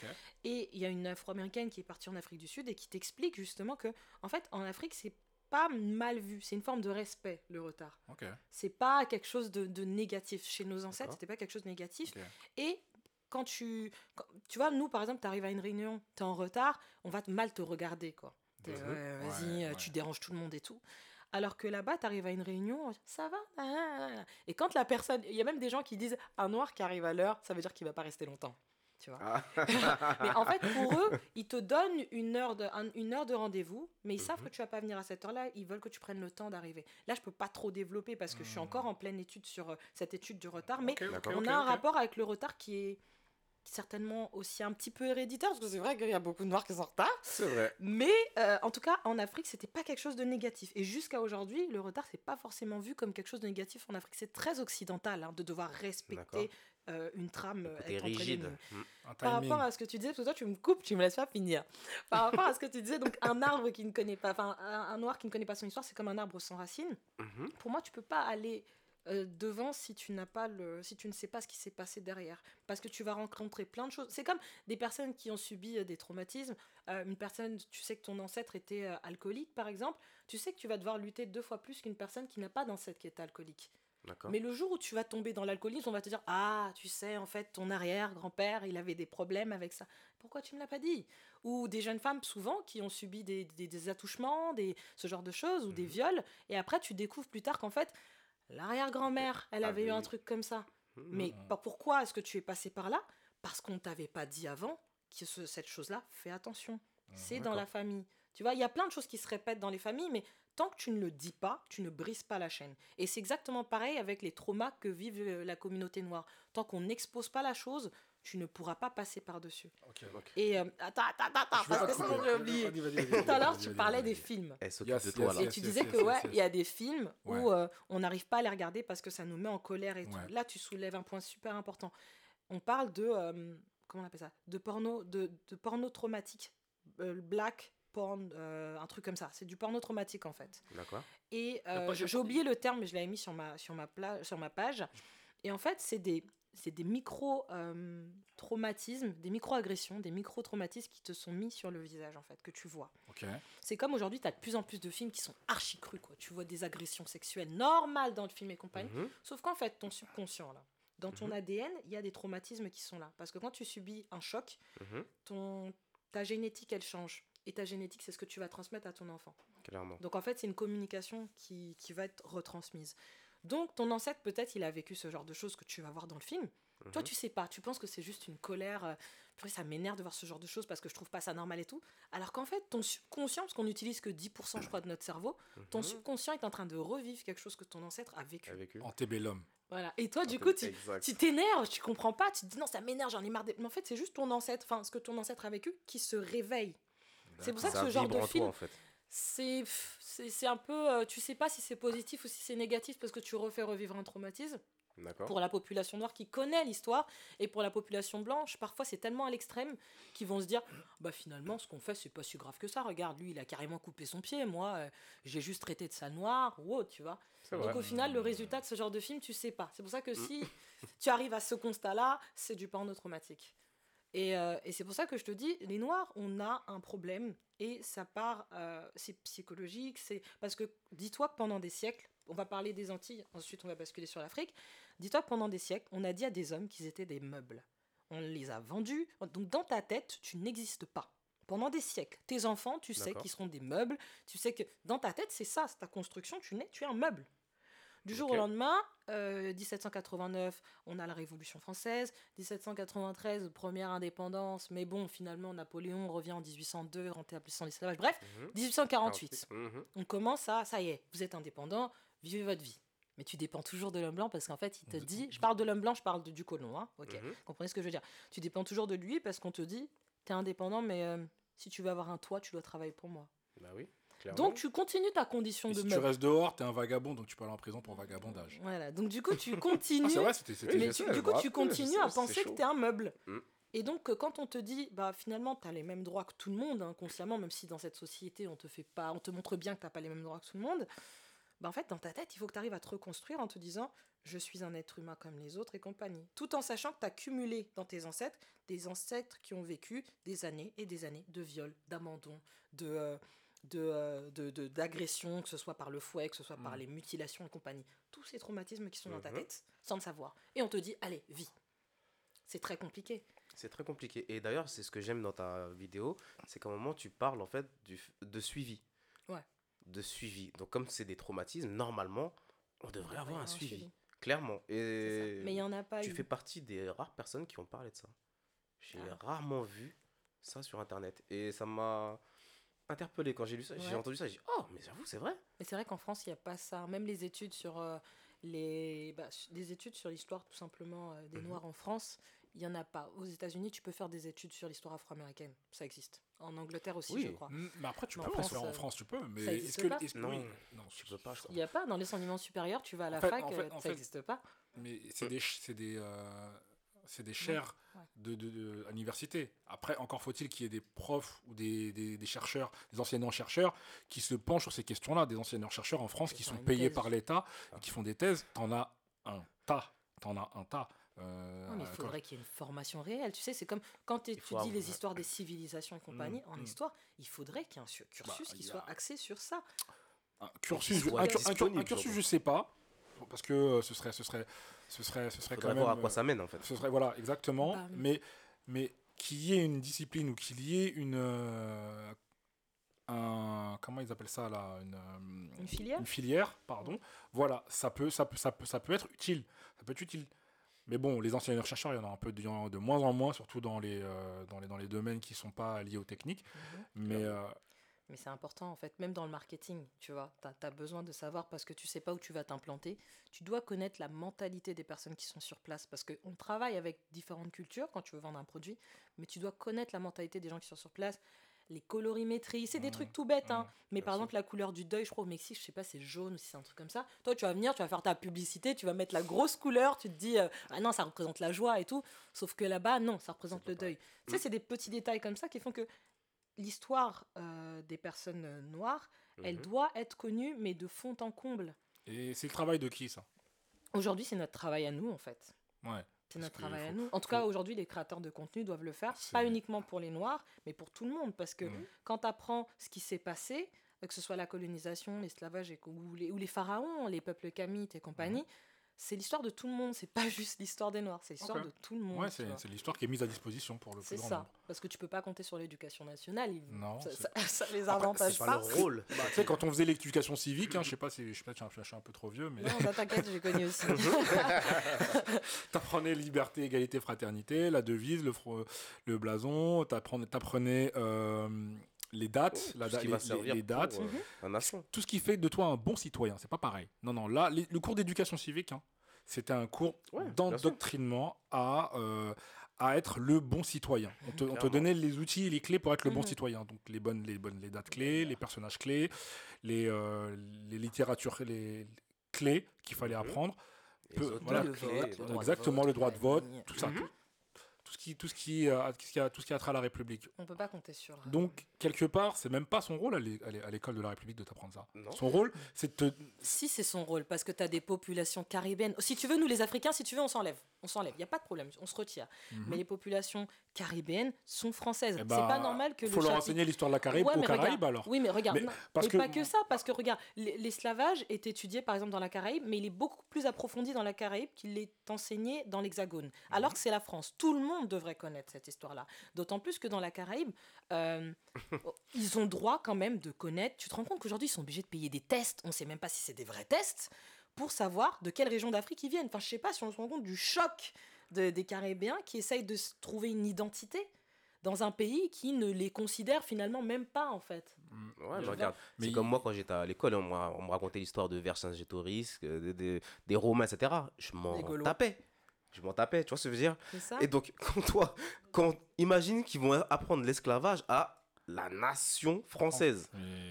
Et il y a une Afro-américaine qui est partie en Afrique du Sud et qui t'explique justement que en fait en Afrique c'est pas mal vu, c'est une forme de respect le retard. ok. C'est pas quelque chose de, de négatif. Chez nos ancêtres, c'était pas quelque chose de négatif. Et quand tu. quand- tu vois, nous, par exemple, tu arrives à une réunion, tu es en retard, on va te- mal te regarder, quoi. Ouais, vas-y, Ouais, euh, ouais. tu déranges tout le monde et tout. Alors que là-bas, tu arrives à une réunion, ça va? Ah, ah, ah. Et quand la personne. Il y a même des gens qui disent un noir qui arrive à l'heure, ça veut dire qu'il va pas rester longtemps. Tu vois. Mais en fait, pour eux, ils te donnent une heure de, un- une heure de rendez-vous, mais ils savent Mhm. que tu vas pas venir à cette heure-là. Ils veulent que tu prennes le temps d'arriver. Là, je peux pas trop développer parce que je suis Mhm. encore en pleine étude sur euh, cette étude du retard. Mais on a un rapport avec le retard qui est certainement aussi un petit peu héréditaire, parce que c'est vrai qu'il y a beaucoup de noirs qui sont en retard. C'est vrai. Mais euh, en tout cas, en Afrique, c'était pas quelque chose de négatif. Et jusqu'à aujourd'hui, le retard, c'est pas forcément vu comme quelque chose de négatif en Afrique. C'est très occidental hein, de devoir respecter euh, une trame. être rigide. Mm. Par rapport à ce que tu disais, parce que toi tu me coupes, tu me laisses pas finir. Par rapport à ce que tu disais, donc un arbre qui ne connaît pas, enfin un, un noir qui ne connaît pas son histoire, c'est comme un arbre sans racines. Mhm. Pour moi, tu peux pas aller euh, devant si tu n'as pas le, si tu ne sais pas ce qui s'est passé derrière, parce que tu vas rencontrer plein de choses. C'est comme des personnes qui ont subi euh, des traumatismes. Euh, une personne, tu sais que ton ancêtre était alcoolique, par exemple. Tu sais que tu vas devoir lutter deux fois plus qu'une personne qui n'a pas d'ancêtre qui est alcoolique. Mais le jour où tu vas tomber dans l'alcoolisme, on va te dire Ah, tu sais, en fait, ton arrière-grand-père, il avait des problèmes avec ça. Pourquoi tu ne me l'as pas dit? Ou des jeunes femmes, souvent, qui ont subi des, des- des attouchements, des, ce genre de choses, ou des Mhm. viols. Et après, tu découvres plus tard qu'en fait, l'arrière-grand-mère, elle Ah, avait eu un truc comme ça. Mhm. Mais pas pourquoi est-ce que tu es passé par là? Parce qu'on ne t'avait pas dit avant que ce- cette chose-là, fais attention. C'est dans la famille. Tu vois, il y a plein de choses qui se répètent dans les familles, mais tant que tu ne le dis pas, tu ne brises pas la chaîne. Et c'est exactement pareil avec les traumas que vive euh, la communauté noire. Tant qu'on n'expose pas la chose, tu ne pourras pas passer par-dessus. Et euh, attends, attends, attends, Je parce que sinon j'ai oublié. Tout à l'heure, tu parlais des films. Elle s'occupe Yes, de toi yes, là. Et tu disais que ouais, il y a des films Ouais. où euh, on n'arrive pas à les regarder parce que ça nous met en colère et tout. Là, tu soulèves un point super important. On parle de euh, comment on appelle ça? De porno, de, de porno traumatique, Euh, black porn, euh, un truc comme ça. C'est du porno traumatique en fait. D'accord. Et euh, j'ai oublié le terme, mais je l'avais mis sur ma sur ma pla- sur ma page. Et en fait, c'est des c'est des micro euh, des micro agressions, des micro traumatismes qui te sont mis sur le visage en fait que tu vois. C'est comme aujourd'hui, tu as de plus en plus de films qui sont archi crus. Quoi. Tu vois des agressions sexuelles normales dans le film et compagnie. Mhm. Sauf qu'en fait, ton subconscient, là, dans ton Mhm. ADN, il y a des traumatismes qui sont là. Parce que quand tu subis un choc, Mhm. ton, ta génétique, elle change. Et ta génétique, c'est ce que tu vas transmettre à ton enfant. Clairement. Donc en fait, c'est une communication qui, qui va être retransmise. Donc ton ancêtre, peut-être, il a vécu ce genre de choses que tu vas voir dans le film. Toi, Mhm. tu sais pas. Tu penses que c'est juste une colère. euh, Purée, ça m'énerve de voir ce genre de choses parce que je trouve pas ça normal et tout. Alors qu'en fait, ton subconscient, parce qu'on n'utilise que 10%, je crois, de notre cerveau, ton Mhm. subconscient est en train de revivre quelque chose que ton ancêtre a vécu. A vécu. Antebellum. Voilà. Et toi, du coup, tu tu t'énerves, tu comprends pas, tu te dis non, ça m'énerve, j'en ai marre. Mais en fait, c'est juste ton ancêtre, enfin, ce que ton ancêtre a vécu qui se réveille. C'est pour ça que ce genre de en film, toi en fait. C'est c'est un peu. euh, tu sais pas si c'est positif ou si c'est négatif parce que tu refais revivre un traumatisme. Pour la population noire qui connaît l'histoire et pour la population blanche, parfois c'est tellement à l'extrême qu'ils vont se dire bah finalement ce qu'on fait c'est pas si grave que ça. Regarde lui il a carrément coupé son pied, moi euh, j'ai juste traité de ça noir ou autre, tu vois. Donc vrai. au final le résultat de ce genre de film tu sais pas. C'est pour ça que Mm. si tu arrives à ce constat-là, c'est du porno traumatique. Et, euh, et c'est pour ça que je te dis, les Noirs, on a un problème et ça part, euh, c'est psychologique, c'est parce que dis-toi que pendant des siècles, on va parler des Antilles, ensuite on va basculer sur l'Afrique. Dis-toi que pendant des siècles, on a dit à des hommes qu'ils étaient des meubles. On les a vendus. Donc dans ta tête, tu n'existes pas. Pendant des siècles, tes enfants, tu sais qu'ils seront des meubles. Tu sais que dans ta tête, c'est ça, c'est ta construction. Tu nais, tu es un meuble. Du jour au lendemain, euh, 1789, on a la Révolution française. 1793, première indépendance. Mais bon, finalement, Napoléon revient en 1802, rétablissant l'esclavage. Bref, Mhm. 1848 Mhm. on commence à, ça y est, vous êtes indépendant, vivez votre vie. Mais tu dépends toujours de l'homme blanc parce qu'en fait, il te dit, je parle de l'homme blanc, je parle de- du colon, hein, ok, Mhm. comprenez ce que je veux dire? Tu dépends toujours de lui parce qu'on te dit, t'es indépendant, mais euh, si tu veux avoir un toit, tu dois travailler pour moi. Bah oui. Clairement. Donc tu continues ta condition Et de si tu restes dehors, t'es un vagabond, donc tu peux aller en prison pour vagabondage. Voilà, donc du coup, tu Ah, continues. c'est vrai, c'était. c'était- mais tu- du coup, tu continues à penser que chaud. tu es un meuble. Mm. Et donc, euh, quand on te dit, bah finalement, tu as les mêmes droits que tout le monde, inconsciemment, même si dans cette société, on te fait pas, on te montre bien que tu pas les mêmes droits que tout le monde, bah en fait, dans ta tête, il faut que tu arrives à te reconstruire en te disant, je suis un être humain comme les autres et compagnie. Tout en sachant que tu as cumulé dans tes ancêtres des ancêtres qui ont vécu des années et des années de viol, d'abandon, de. euh, de, euh, de- de- d'agression, que ce soit par le fouet, que ce soit par Mm. les mutilations et compagnie. Tous ces traumatismes qui sont dans ta Mhm. tête, sans le savoir. Et on te dit, allez, vis. C'est très compliqué. C'est très compliqué. Et d'ailleurs, c'est ce que j'aime dans ta vidéo, c'est qu'à un moment, tu parles en fait du, de suivi. Ouais. De suivi. Donc, comme c'est des traumatismes, normalement, on devrait avoir un suivi. Clairement. Et. Mais il n'y en a pas tu eu. fais partie des rares personnes qui ont parlé de ça. J'ai Ah. rarement vu ça sur Internet. Et ça m'a interpellé quand j'ai lu ça. J'ai entendu ça. J'ai dit, oh, mais j'avoue, c'est vrai. Mais c'est vrai qu'en France, il n'y a pas ça. Même les études sur euh, les, bah, des études sur l'histoire tout simplement euh, des Mhm. Noirs en France, il y en a pas. Aux États-Unis, tu peux faire des études sur l'histoire afro-américaine. Ça existe. En Angleterre aussi, Oui. je crois. Mais après, tu Mais peux en France, faire en France, tu peux. Mais est-ce que. que- Non, oui, non, Tu peux pas, je crois. Il n'y a pas. Dans l'enseignement supérieur, tu vas à la En fait- fac, en fait- euh, ça n'existe pas. Mais c'est des, c'est des, euh, c'est des chaires ouais. de, de, de- à l'université. Après, encore faut-il qu'il y ait des profs ou des, des, des chercheurs, des enseignants-chercheurs qui se penchent sur ces questions-là. Des enseignants-chercheurs en France Qui sont payés thèse. par l'État Ah. et qui font des thèses. T'en as un tas. T'en as un tas. Euh, Non, mais il faudrait qu'il y ait une formation réelle. Tu sais, c'est comme quand tu étudies les histoires des civilisations et compagnie en mm. histoire, il faudrait qu'il y ait un su- cursus Bah, qui soit axé sur ça. un cursus, un, un un cursus, je sais pas. Parce que euh, ce serait, ce serait, ce serait, ce serait quand même. voir à quoi euh, ça mène en fait. ce serait voilà exactement, Bah, mais mais qu'il y ait une discipline ou qu'il y ait une euh, un comment ils appellent ça là une, euh, Une filière. une filière pardon. Voilà ça peut ça peut ça peut ça peut être utile. Ça peut être utile. Mais bon les anciens chercheurs il y en a un peu de, moins en moins surtout dans les euh, dans les dans les domaines qui sont pas liés aux techniques. Mhm. mais euh, Mais c'est important en fait, même dans le marketing, tu vois, tu as, besoin de savoir parce que tu sais pas où tu vas t'implanter. Tu dois connaître la mentalité des personnes qui sont sur place parce qu'on travaille avec différentes cultures quand tu veux vendre un produit, mais tu dois connaître la mentalité des gens qui sont sur place. Les colorimétries, c'est des trucs tout bêtes, hein. Mais par exemple la couleur du deuil, je crois au Mexique, je sais pas, c'est jaune ou si c'est un truc comme ça. Toi, tu vas venir, tu vas faire ta publicité, tu vas mettre la grosse couleur, tu te dis, euh, ah non, ça représente la joie et tout. Sauf que là-bas, non, ça représente le deuil. Tu Mm. sais, c'est des petits détails comme ça qui font que l'histoire euh, des personnes euh, noires, elle Mhm. doit être connue, mais de fond en comble. et c'est le travail de qui ça? Aujourd'hui, c'est notre travail à nous, en fait. ouais C'est notre travail à nous. En tout faut- cas, aujourd'hui, les créateurs de contenu doivent le faire, pas uniquement pour les Noirs, mais pour tout le monde. Parce que Mhm. quand tu apprends ce qui s'est passé, euh, que ce soit la colonisation, l'esclavage ou les, ou les pharaons, les peuples kamites et compagnie, Mhm. C'est l'histoire de tout le monde. C'est pas juste l'histoire des Noirs, c'est l'histoire de tout le monde. ouais c'est l'histoire qui est mise à disposition pour le plus C'est grand ça. nombre Parce que tu peux pas compter sur l'éducation nationale. ils- Non, ça, c'est- ça, ça les Après, avantage C'est pas pas. leur rôle. Bah, tu sais, quand on faisait l'éducation civique, hein, je sais pas si je pas, suis un peu trop vieux, mais Non, t'inquiète, j'ai connu aussi. t'apprenais liberté, égalité, fraternité, la devise, le, fro- le blason, t'apprenais, t'apprenais euh, les dates, la Tout ce da- qui les, les- pour, dates, euh, la tout ce qui fait de toi un bon citoyen. C'est pas pareil. Non, non, là, les- le cours d'éducation civique, hein, c'était un cours Ouais, d'endoctrinement à, euh, à être le bon citoyen. On te, on te Clairement. donnait les outils et les clés pour être le bon Mhm. citoyen. Donc les bonnes, les bonnes, les dates clés, les personnages clés, les, euh, les littératures, les clés qu'il fallait Mhm. apprendre. Peu- voilà, clés, Exactement, vote, le droit de vote, tout ça. Mhm. tout, tout ce qui, tout ce qui, euh, tout ce qui a, tout ce qui a trait à la République. On peut pas compter sur. Donc quelque part, c'est même pas son rôle à l'é- à l'é- à l'école de la République de t'apprendre ça. Non. Son rôle, c'est de te Si c'est son rôle, parce que tu as des populations caribéennes. Si tu veux, nous les Africains, si tu veux, on s'enlève. On s'enlève. Il n'y a pas de problème, on se retire. Mhm. Mais les populations caribéennes sont françaises. Eh c'est bah, pas normal que faut le leur chapitre- enseigner l'histoire de la Caraïbe Ouais, aux Caraïbes regarde. alors. Oui, mais regarde. Mais non, parce mais que- pas que ça, parce que regarde, l'esclavage est étudié par exemple dans la Caraïbe, mais il est beaucoup plus approfondi dans la Caraïbe qu'il est enseigné dans l'Hexagone. Alors que c'est la France. Tout le monde devrait connaître cette histoire-là. D'autant plus que dans la Caraïbe, euh, ils ont droit quand même de connaître. Tu te rends compte qu'aujourd'hui, ils sont obligés de payer des tests. On ne sait même pas si c'est des vrais tests pour savoir de quelle région d'Afrique ils viennent. Enfin, je sais pas si on se rend compte du choc de- des Caribéens qui essayent de se trouver une identité dans un pays qui ne les considère finalement même pas en fait. Ouais, mais Je regarde, c'est il- comme moi quand j'étais à l'école, on, me racontait l'histoire de Vercingétorix, euh, des, des, des Romains, etc. Je m'en tapais. Je m'en tapais, tu vois ce que je veux dire? Et donc, quand toi, quand, imagine qu'ils vont apprendre l'esclavage à la nation française.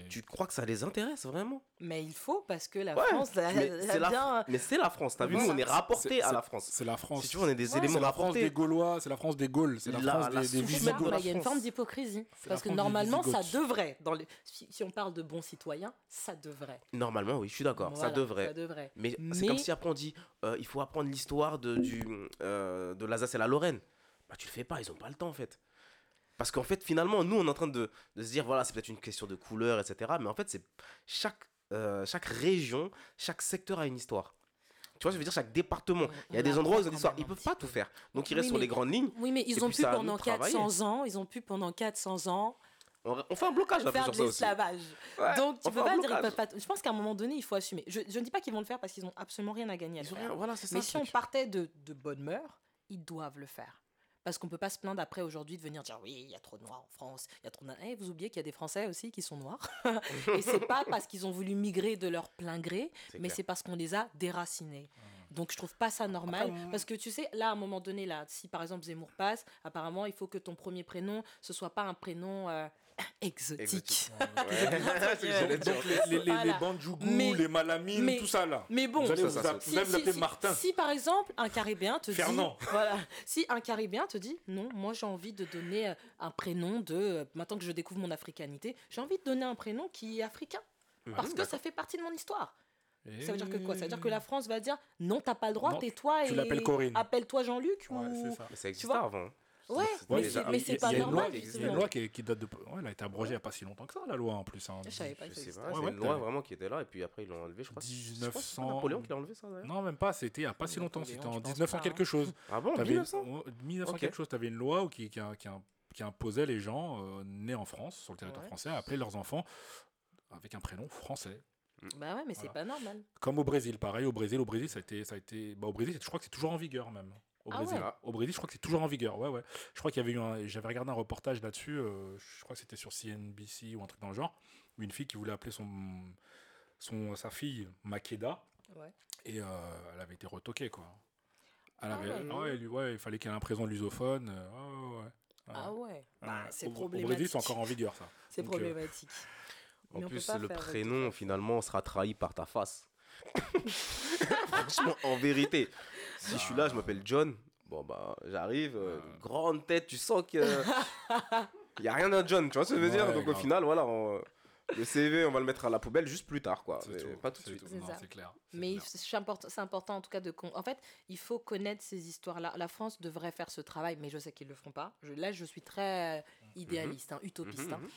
Tu crois que ça les intéresse vraiment? Mais il faut parce que la Ouais, France, mais c'est la, bien- mais c'est la France, t'as vu, nous on est rapporté C'est- à la France. C'est la France. Si tu veux, on est des Ouais, éléments c'est la France rapportés. des Gaulois, c'est la France des Gaules, c'est la, La- France la des, des ça, de il y a une France. forme d'hypocrisie. C'est Parce que France normalement, ça devrait. Dans les... si, si on parle de bons citoyens, ça devrait. Normalement, oui, je suis d'accord, ça devrait. Ça devrait. Mais, c'est Mais- comme si après on dit euh, il faut apprendre l'histoire de, du, euh, de l'Alsace et la Lorraine. Bah, tu le fais pas, ils ont pas le temps en fait. Parce qu'en fait, finalement, nous on est en train de, de se dire voilà, c'est peut-être une question de couleur, etc. Mais en fait, c'est chaque, euh, chaque région, chaque secteur a une histoire. Tu vois, je veux dire, chaque département. Il y a des endroits où ils ont apprend une histoire. quand Ils peuvent pas tout faire. Donc ils Oui, restent sur mais- les grandes lignes. Oui, mais ils ont pu pendant de travailler. 400 ans, ils ont pu pendant 400 ans On, on fait un blocage faire de l'esclavage. Ouais, Donc tu peux pas dire ils peuvent pas. Je pense qu'à un moment donné, il faut assumer. Je, je ne dis pas qu'ils vont le faire parce qu'ils ont absolument rien à gagner à le Ils ont faire. rien- Voilà, ça. Mais si on partait de, de bonnes mœurs, ils doivent le faire. Parce qu'on peut pas se plaindre après aujourd'hui de venir dire oui, il y a trop de noirs en France, il y a trop de... Eh, vous oubliez qu'il y a des Français aussi qui sont noirs. Et c'est pas parce qu'ils ont voulu migrer de leur plein gré, mais c'est parce qu'on les a déracinés. Donc je trouve pas ça normal. Après, parce que tu sais, là, à un moment donné, là, si par exemple Zemmour passe, apparemment, il faut que ton premier prénom, ce soit pas un prénom euh, exotique. Ouais. Donc les, les, les, Voilà. les Bandjougous, Mais- les Malamines, mais- tout ça là. Mais bon, vous allez vous, ça, app- ça. vous allez si, l'appeler si, Martin. si, par exemple un Caribéen te Fernand. dit, voilà, si un Caribéen te dit, non, moi j'ai envie de donner euh, un prénom de, euh, maintenant que je découvre mon africanité, j'ai envie de donner un prénom qui est africain, parce que ça fait partie de mon histoire. Ça veut dire que quoi? Ça veut dire que la France va dire, non, t'as pas le droit, tais-toi tu et appelle-toi Jean-Luc Ouais, ou c'est ça. Mais ça existait vois? avant. Ouais, Ouais, mais c'est- mais c'est pas normal. Il y a une loi qui, qui date de. Ouais, elle a été abrogée il n'y a pas si longtemps que ça, la loi en plus. hein. Je savais pas pas, Ouais, c'est ouais, une loi vraiment qui était là et puis après ils l'ont enlevé, je crois. que c'est- c'est 1900. Napoléon qui l'a enlevé ça d'ailleurs. Non, même pas, c'était il n'y a pas si longtemps, c'était en tu penses 1900 pas, quelque chose. Ah bon, T'avais- 1900 ouais, 1900 Ok. quelque chose, tu avais une loi qui, qui, qui, qui imposait les gens euh, nés en France, sur le territoire Ouais. français, à appeler leurs enfants avec un prénom français. Bah ouais, mais c'est Voilà. pas normal. Comme au Brésil, pareil, au Brésil, au Brésil, ça a été. Ça a été bah, au Brésil, je crois que c'est toujours en vigueur même. Au Ah Brésil. ouais. Au Brésil, je crois que c'est toujours en vigueur. Ouais, ouais. Je crois qu'il y avait eu un. J'avais regardé un reportage là-dessus, euh, je crois que c'était sur CNBC ou un truc dans le genre, où une fille qui voulait appeler son, son, sa fille Makeda, Ouais. et euh, elle avait été retoquée, quoi. Elle Ah avait, ouais. ah ouais, lui- ouais, il fallait qu'elle ait un présent de lusophone. euh, ouais, ouais, ouais. Ah ouais, bah, Ouais. c'est Au- Au Brésil, problématique. c'est encore en vigueur, ça. C'est euh, problématique. En Mais plus, le prénom, finalement, sera trahi par ta face. Franchement, en vérité, si je suis là, je m'appelle John. Bon, bah, j'arrive, euh, Ouais. grande tête, tu sens que. Il n'y a rien d'un John, tu vois ce que je veux dire? Ouais, Donc, au final, voilà, on- le CV, on va le mettre à la poubelle juste plus tard, quoi. C'est Mais tout, Pas tout de suite. C'est Non, ça. c'est clair. Mais c'est important, en tout cas de... con- En fait, il faut connaître ces histoires-là. La France devrait faire ce travail, mais je sais qu'ils ne le feront pas. Je- là, je suis très euh, idéaliste, hein, utopiste. Mhm, hein. mhm.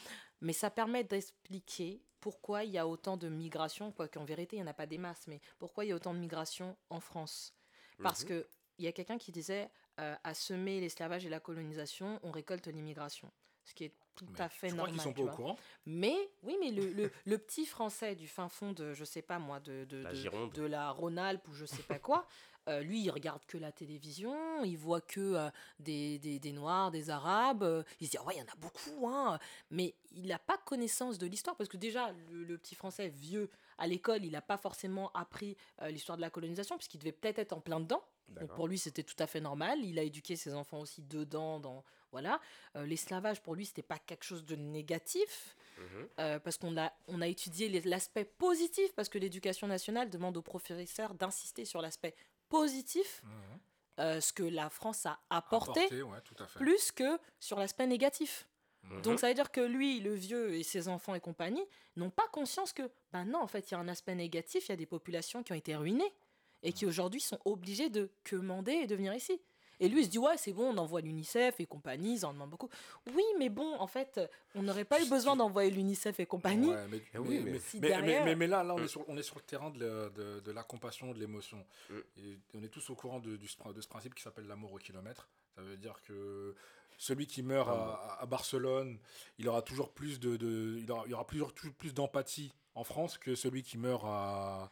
Mais ça permet d'expliquer pourquoi il y a autant de migration, quoiqu'en vérité, il n'y en a pas des masses, mais pourquoi il y a autant de migration en France. Parce Mhm. que il y a quelqu'un qui disait euh, à semer l'esclavage et la colonisation, on récolte l'immigration. Ce qui est tout Mais à fait je crois normal. qu'ils sont pas au courant. Mais oui, mais le, le, le petit français du fin fond de, je sais pas moi, de, de, La de la Rhône-Alpes ou je sais pas quoi, euh, lui, il regarde que la télévision, il voit que euh, des, des, des Noirs, des Arabes, euh, il se dit, Ah ouais, il y en a beaucoup, hein. mais il n'a pas connaissance de l'histoire, parce que déjà, le, le petit français vieux, à l'école, il n'a pas forcément appris l'histoire de la colonisation, puisqu'il devait peut-être être en plein dedans. Donc pour lui, c'était tout à fait normal. Il a éduqué ses enfants aussi dedans, dans voilà. Euh, L'esclavage pour lui, c'était pas quelque chose de négatif. Mhm. Euh, parce qu'on a, on a étudié l'aspect positif, parce que l'éducation nationale demande aux professeurs d'insister sur l'aspect positif, Mhm. euh, ce que la France a apporté, Apporté, ouais, tout à fait. plus que sur l'aspect négatif. Mhm. Donc ça veut dire que lui, le vieux et ses enfants et compagnie, n'ont pas conscience que, ben non, en fait, il y a un aspect négatif, il y a des populations qui ont été ruinées et qui aujourd'hui sont obligées de quemander et de venir ici. Et lui, il se dit, ouais, c'est bon, on envoie l'UNICEF et compagnie, ils en demandent beaucoup. Oui, mais bon, en fait, on n'aurait pas eu besoin d'envoyer l'UNICEF et compagnie. Ouais, mais, Eh oui, mais, si mais- derrière- mais- mais là, là on, Mm. est sur, on est sur le terrain de la, de, de la compassion, de l'émotion. Mm. Et on est tous au courant de, ce principe qui s'appelle l'amour au kilomètre. Ça veut dire que celui qui meurt à, à Barcelone, il aura toujours plus de, de- il, aura, il aura toujours, toujours plus d'empathie en France que celui qui meurt à.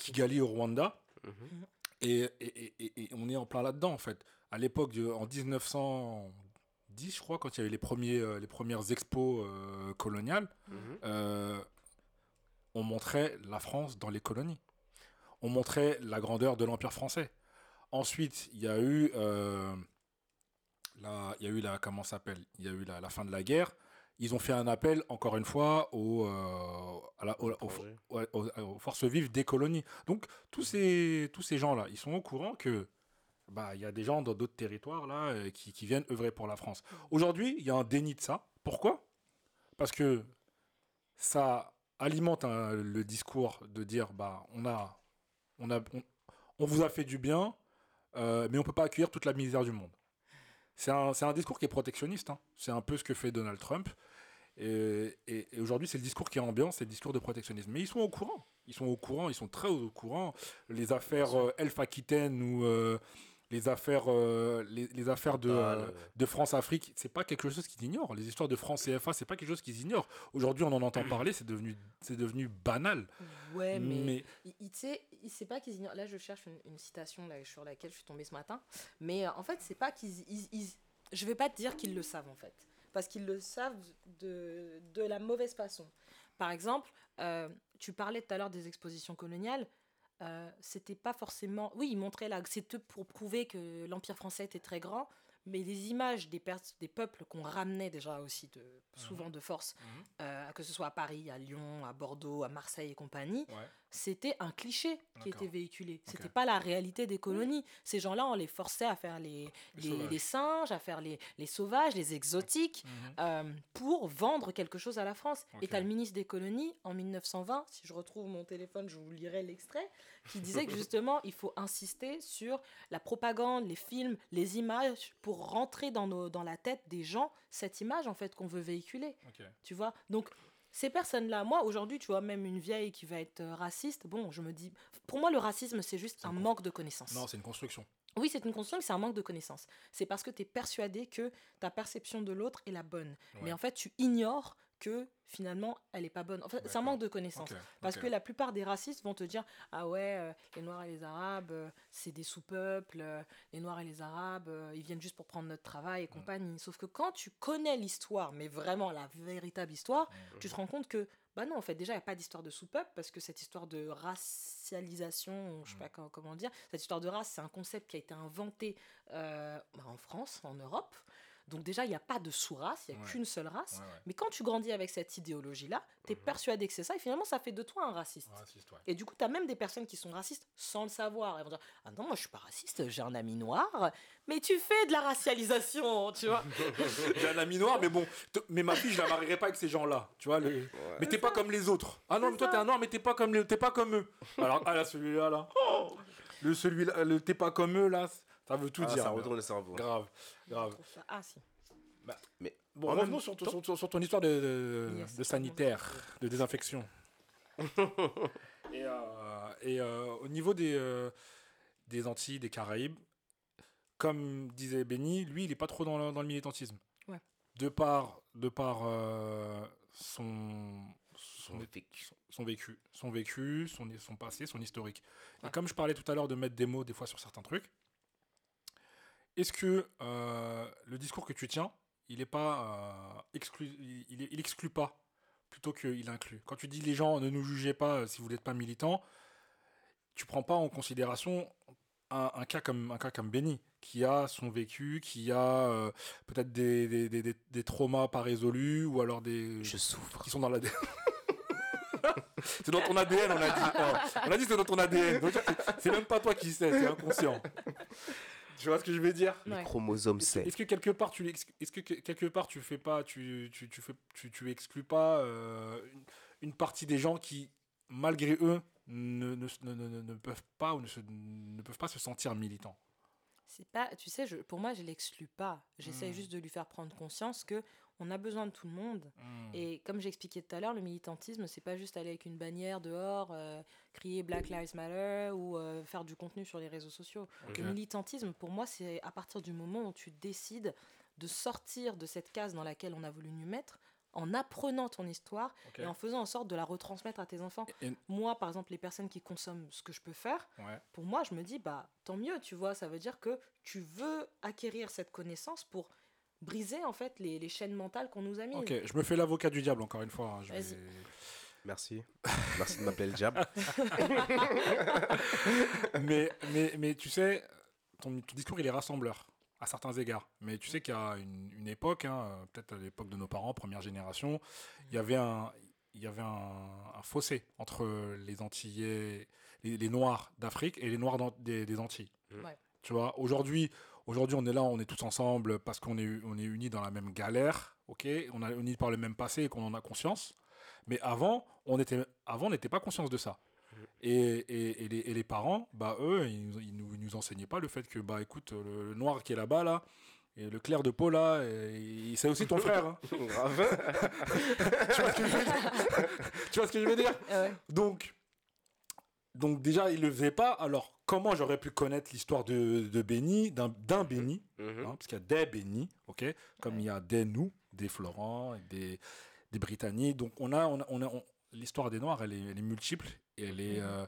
Kigali au Rwanda. Mhm. Et, et- et- et- et on est en plein là-dedans, en fait. À l'époque, en 1910, je crois, quand il y avait les, premiers, euh, les premières expos euh, coloniales, Mhm. euh, on montrait la France dans les colonies. On montrait la grandeur de l'Empire français. Ensuite, il y a eu, la, il y a eu la, comment s'appelle? Il y a eu la, la fin de la guerre. Ils ont fait un appel, encore une fois, aux, euh, à la- aux- forces vives des colonies. Donc, tous ces, tous ces gens-là, ils sont au courant que bah, il y a des gens dans d'autres territoires là euh, qui, qui viennent œuvrer pour la France. Aujourd'hui, il y a un déni de ça. Pourquoi? Parce que ça alimente un- le discours de dire bah on a on a on, on vous a fait du bien, euh, mais on peut pas accueillir toute la misère du monde. C'est un, un discours qui est protectionniste. hein. C'est un peu ce que fait Donald Trump. Et, et- et aujourd'hui, c'est le discours qui est ambiant, c'est le discours de protectionnisme. Mais ils sont au courant. Ils sont au courant, ils sont très au courant. Les affaires euh, Elf Aquitaine ou euh, les affaires, euh, les, les affaires de, euh, de France-Afrique, c'est pas quelque chose qu'ils ignorent. Les histoires de France CFA, c'est pas quelque chose qu'ils ignorent. Aujourd'hui, on en entend parler, c'est devenu, c'est devenu banal. Ouais, mais, Mais il, il, tu sais, il sait pas qu'ils ignorent. Là, je cherche une, une citation là, sur laquelle je suis tombée ce matin. Mais euh, en fait, c'est pas qu'ils. ils- ils- je vais pas te dire qu'ils le savent en fait. Parce qu'ils le savent de, de la mauvaise façon. Par exemple, euh, tu parlais tout à l'heure des expositions coloniales. Euh, c'était pas forcément. Oui, ils montraient là, c'était pour prouver que l'Empire français était très grand, mais les images des, peuples qu'on ramenait déjà aussi, de, souvent de force, Mhm. euh, que ce soit à Paris, à Lyon, à Bordeaux, à Marseille et compagnie, ouais. c'était un cliché qui était véhiculé. C'était pas la réalité des colonies. Ces gens-là, on les forçait à faire les, singes, à faire les, les sauvages, les exotiques, Mhm. euh, pour vendre quelque chose à la France. Et tu as le ministre des colonies, en 1920, si je retrouve mon téléphone, je vous lirai l'extrait, qui disait que justement, il faut insister sur la propagande, les films, les images, pour rentrer dans, nos, dans la tête des gens cette image, en fait, qu'on veut véhiculer. Tu vois? Donc, ces personnes-là, moi, aujourd'hui, tu vois, même une vieille qui va être euh, raciste, bon, je me dis... Pour moi, le racisme, c'est juste un con- manque de connaissances. Non, c'est une construction. Oui, c'est une construction, c'est un manque de connaissances. C'est parce que tu es persuadé que ta perception de l'autre est la bonne. Mais en fait, tu ignores que finalement, elle n'est pas bonne. En fait, c'est un manque de connaissances. Parce que la plupart des racistes vont te dire Ah ouais, euh, les Noirs et les Arabes, euh, c'est des sous-peuples, euh, les Noirs et les Arabes, ils viennent juste pour prendre notre travail Mm. et compagnie. Sauf que quand tu connais l'histoire, mais vraiment la véritable histoire, Mm. tu te rends compte que, bah non, en fait, déjà, il n'y a pas d'histoire de sous-peuple, parce que cette histoire de racialisation, je sais Mm. pas comment, comment dire, cette histoire de race, c'est un concept qui a été inventé euh, bah, en France, en Europe. Donc déjà, il n'y a pas de sous-race, il n'y a Ouais. qu'une seule race. Ouais, ouais. Mais quand tu grandis avec cette idéologie-là, tu es Mhm. persuadé que c'est ça, et finalement, ça fait de toi un raciste. Raciste, ouais. Et du coup, tu as même des personnes qui sont racistes sans le savoir. Elles vont dire Ah non, moi je suis pas raciste, j'ai un ami noir, mais tu fais de la racialisation, tu vois. J'ai un ami noir, mais bon, mais ma fille, je la marierai pas avec ces gens-là. Tu vois, le... mais t'es pas comme les autres. Ah non, mais toi t'es un noir, mais t'es pas comme les... t'es pas comme eux. Alors, ah là, celui-là, là. Le celui-là, le t'es pas comme eux, là, ça veut tout Ah, dire. ça retourne le cerveau. Grave, grave. Ah si. Mais Bon, En revenons même sur, ton- temps- sur, sur- sur ton histoire de, de, Yes. de sanitaire, de désinfection. et euh, et, euh, au niveau des, euh, des Antilles, des Caraïbes, comme disait Benny, lui, il n'est pas trop dans le, dans le militantisme. Ouais. De par, de par euh, son, son, vécu. son vécu, son vécu, son, son passé, son historique. Et comme je parlais tout à l'heure de mettre des mots des fois sur certains trucs, est-ce que euh, le discours que tu tiens, il est pas euh, exclu, il, il, il exclut pas plutôt qu'il inclut? Quand tu dis les gens ne nous jugez pas euh, si vous n'êtes pas militant, tu prends pas en considération un, un cas comme un cas comme Benny qui a son vécu, qui a euh, peut-être des, des, des, des- traumas pas résolus ou alors des Je souffre. qui sont dans l'ADN. c'est dans ton ADN, on a dit. On a dit c'est dans ton ADN. C'est même pas toi qui sais, c'est inconscient. Tu vois ce que je veux dire Le Ouais. chromosome C. Est-ce que quelque part tu est-ce que que- quelque part tu fais pas tu tu, tu fais tu, tu exclus pas euh, une, une partie des gens qui malgré eux ne, ne, ne, ne- ne peuvent pas ou ne, se- ne peuvent pas se sentir militants? C'est pas, tu sais, je, pour moi, je l'exclus pas. J'essaie Hmm. juste de lui faire prendre conscience que on a besoin de tout le monde. Et comme j'expliquais tout à l'heure, le militantisme, c'est pas juste aller avec une bannière dehors, euh, crier Black Lives Matter ou euh, faire du contenu sur les réseaux sociaux. Le militantisme, pour moi, c'est à partir du moment où tu décides de sortir de cette case dans laquelle on a voulu nous mettre, en apprenant ton histoire et en faisant en sorte de la retransmettre à tes enfants. Et- Moi, par exemple, les personnes qui consomment ce que je peux faire, Ouais. pour moi, je me dis, bah, tant mieux, tu vois, ça veut dire que tu veux acquérir cette connaissance pour briser, en fait, les, les chaînes mentales qu'on nous a mises. Ok, je me fais l'avocat du diable encore une fois. hein, je Vas-y. vais- Merci. Merci de m'appeler le diable. mais, mais, mais tu sais, ton, ton discours, il est rassembleur à certains égards. Mais tu sais qu'il y a une, une époque, hein, peut-être à l'époque de nos parents, première génération, il y avait un, il y avait un, un fossé entre les Antillais, les, les Noirs d'Afrique et les Noirs des, des Antilles. Ouais. Tu vois, aujourd'hui, aujourd'hui, on est là, on est tous ensemble parce qu'on est, on est unis dans la même galère, ok? On est unis par le même passé et qu'on en a conscience. Mais avant, on était, avant, n'était pas conscience de ça. Et, et, et les, et les parents, bah, eux, ils, nous- ils nous, ils nous enseignaient pas le fait que, bah, écoute, le, le noir qui est là-bas, là, et le clair de peau, là, c'est aussi ton frère. hein. Tu, vois ce que je veux dire? Tu vois ce que je veux dire? Ouais. donc, donc, déjà, ils le faisaient pas. Alors, comment j'aurais pu connaître l'histoire de, de Benny, d'un d'un Benny Mhm. hein, parce qu'il y a des Benny, ok, comme il y a des nous, des Florents, des, des Britanniques. Donc on a, on a, on a- on- l'histoire des Noirs, elle est, elle est multiple et elle est, Mhm. euh,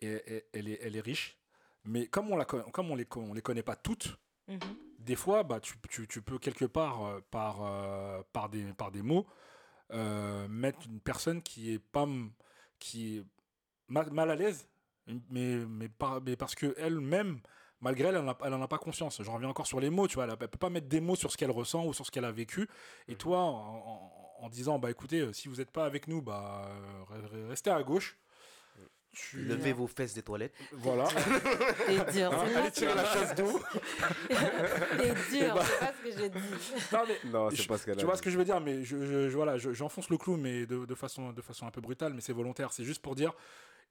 et- elle est, elle est riche. Mais comme on la, comme on les, on les connaît pas toutes, Mhm. des fois, bah, tu, tu, tu peux quelque part euh, par, euh, par des, par des mots euh, mettre une personne qui est pas, m- qui est mal, mal à l'aise, mais, mais, par- mais parce que elle-même malgré elle, elle n'en a- pas conscience. Je reviens encore sur les mots, tu vois, elle ne peut pas mettre des mots sur ce qu'elle ressent ou sur ce qu'elle a vécu. Et toi, en, en- en disant, bah écoutez, euh, si vous n'êtes pas avec nous, bah euh, re- restez à gauche. Tu... Levez vos fesses des toilettes. Voilà. T'es dur. Hein, allez tirer la chasse d'eau. T'es dur, bah- c'est pas ce que j'ai dit. Non, mais Non, c'est pas ce qu'elle tu vois ce que je veux dire, mais je, je- je- voilà, je- j'enfonce le clou, mais de, de façon, de façon un peu brutale, mais c'est volontaire. C'est juste pour dire,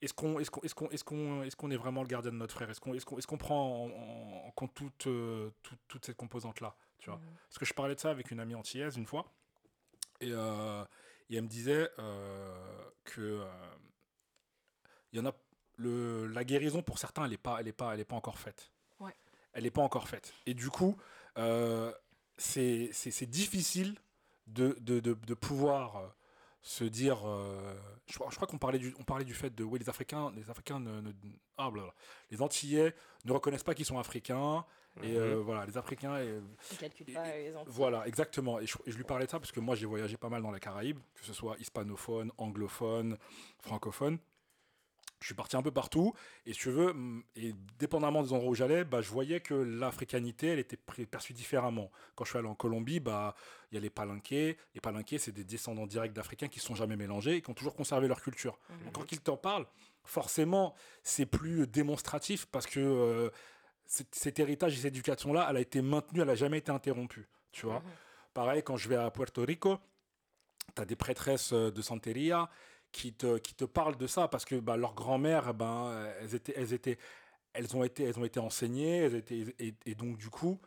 est-ce qu'on est qu'on est qu'on est qu'on est, qu'on est vraiment le gardien de notre frère? Est-ce qu'on est qu'on est qu'on prend en, en compte toute, euh, toute, toute cette composante-là tu vois? Mhm. Parce que je parlais de ça avec une amie antillaise une fois, et, euh, et elle me disait euh, que euh, il y en a le, la guérison pour certains, elle n'est pas, elle est pas, elle est pas encore faite. Ouais. Elle n'est pas encore faite. Et du coup, c'est c'est- c'est difficile de, de, de, de pouvoir se dire. euh, je, crois- je crois qu'on parlait du, on parlait du fait de oui, les Africains, les Africains ne, ne- ah, blablabla. les Antillais ne reconnaissent pas qu'ils sont Africains. Et euh, voilà, les Africains. et- Ils calculent pas les Antilles. voilà, exactement. Et je, et je lui parlais de ça parce que moi, j'ai voyagé pas mal dans la Caraïbe, que ce soit hispanophone, anglophone, francophone. Je suis parti un peu partout. Et si tu veux, et dépendamment des endroits où j'allais, bah, je voyais que l'africanité, elle était perçue différemment. Quand je suis allé en Colombie, bah, il y a les palinqués. Les palinqués, c'est des descendants directs d'Africains qui ne sont jamais mélangés et qui ont toujours conservé leur culture. Mhm. Donc, quand ils t'en parlent, forcément, c'est plus démonstratif parce que euh, cet, cet héritage et cette éducation-là, elle a été maintenue, elle n'a jamais été interrompue. Tu vois Mhm. Pareil, quand je vais à Puerto Rico, tu as des prêtresses euh, de Santeria qui te, qui te parlent de ça parce que bah, leurs grand-mères, ben, elles, étaient, elles, étaient, elles, ont été, elles ont été enseignées, elles étaient, et, et donc du coup,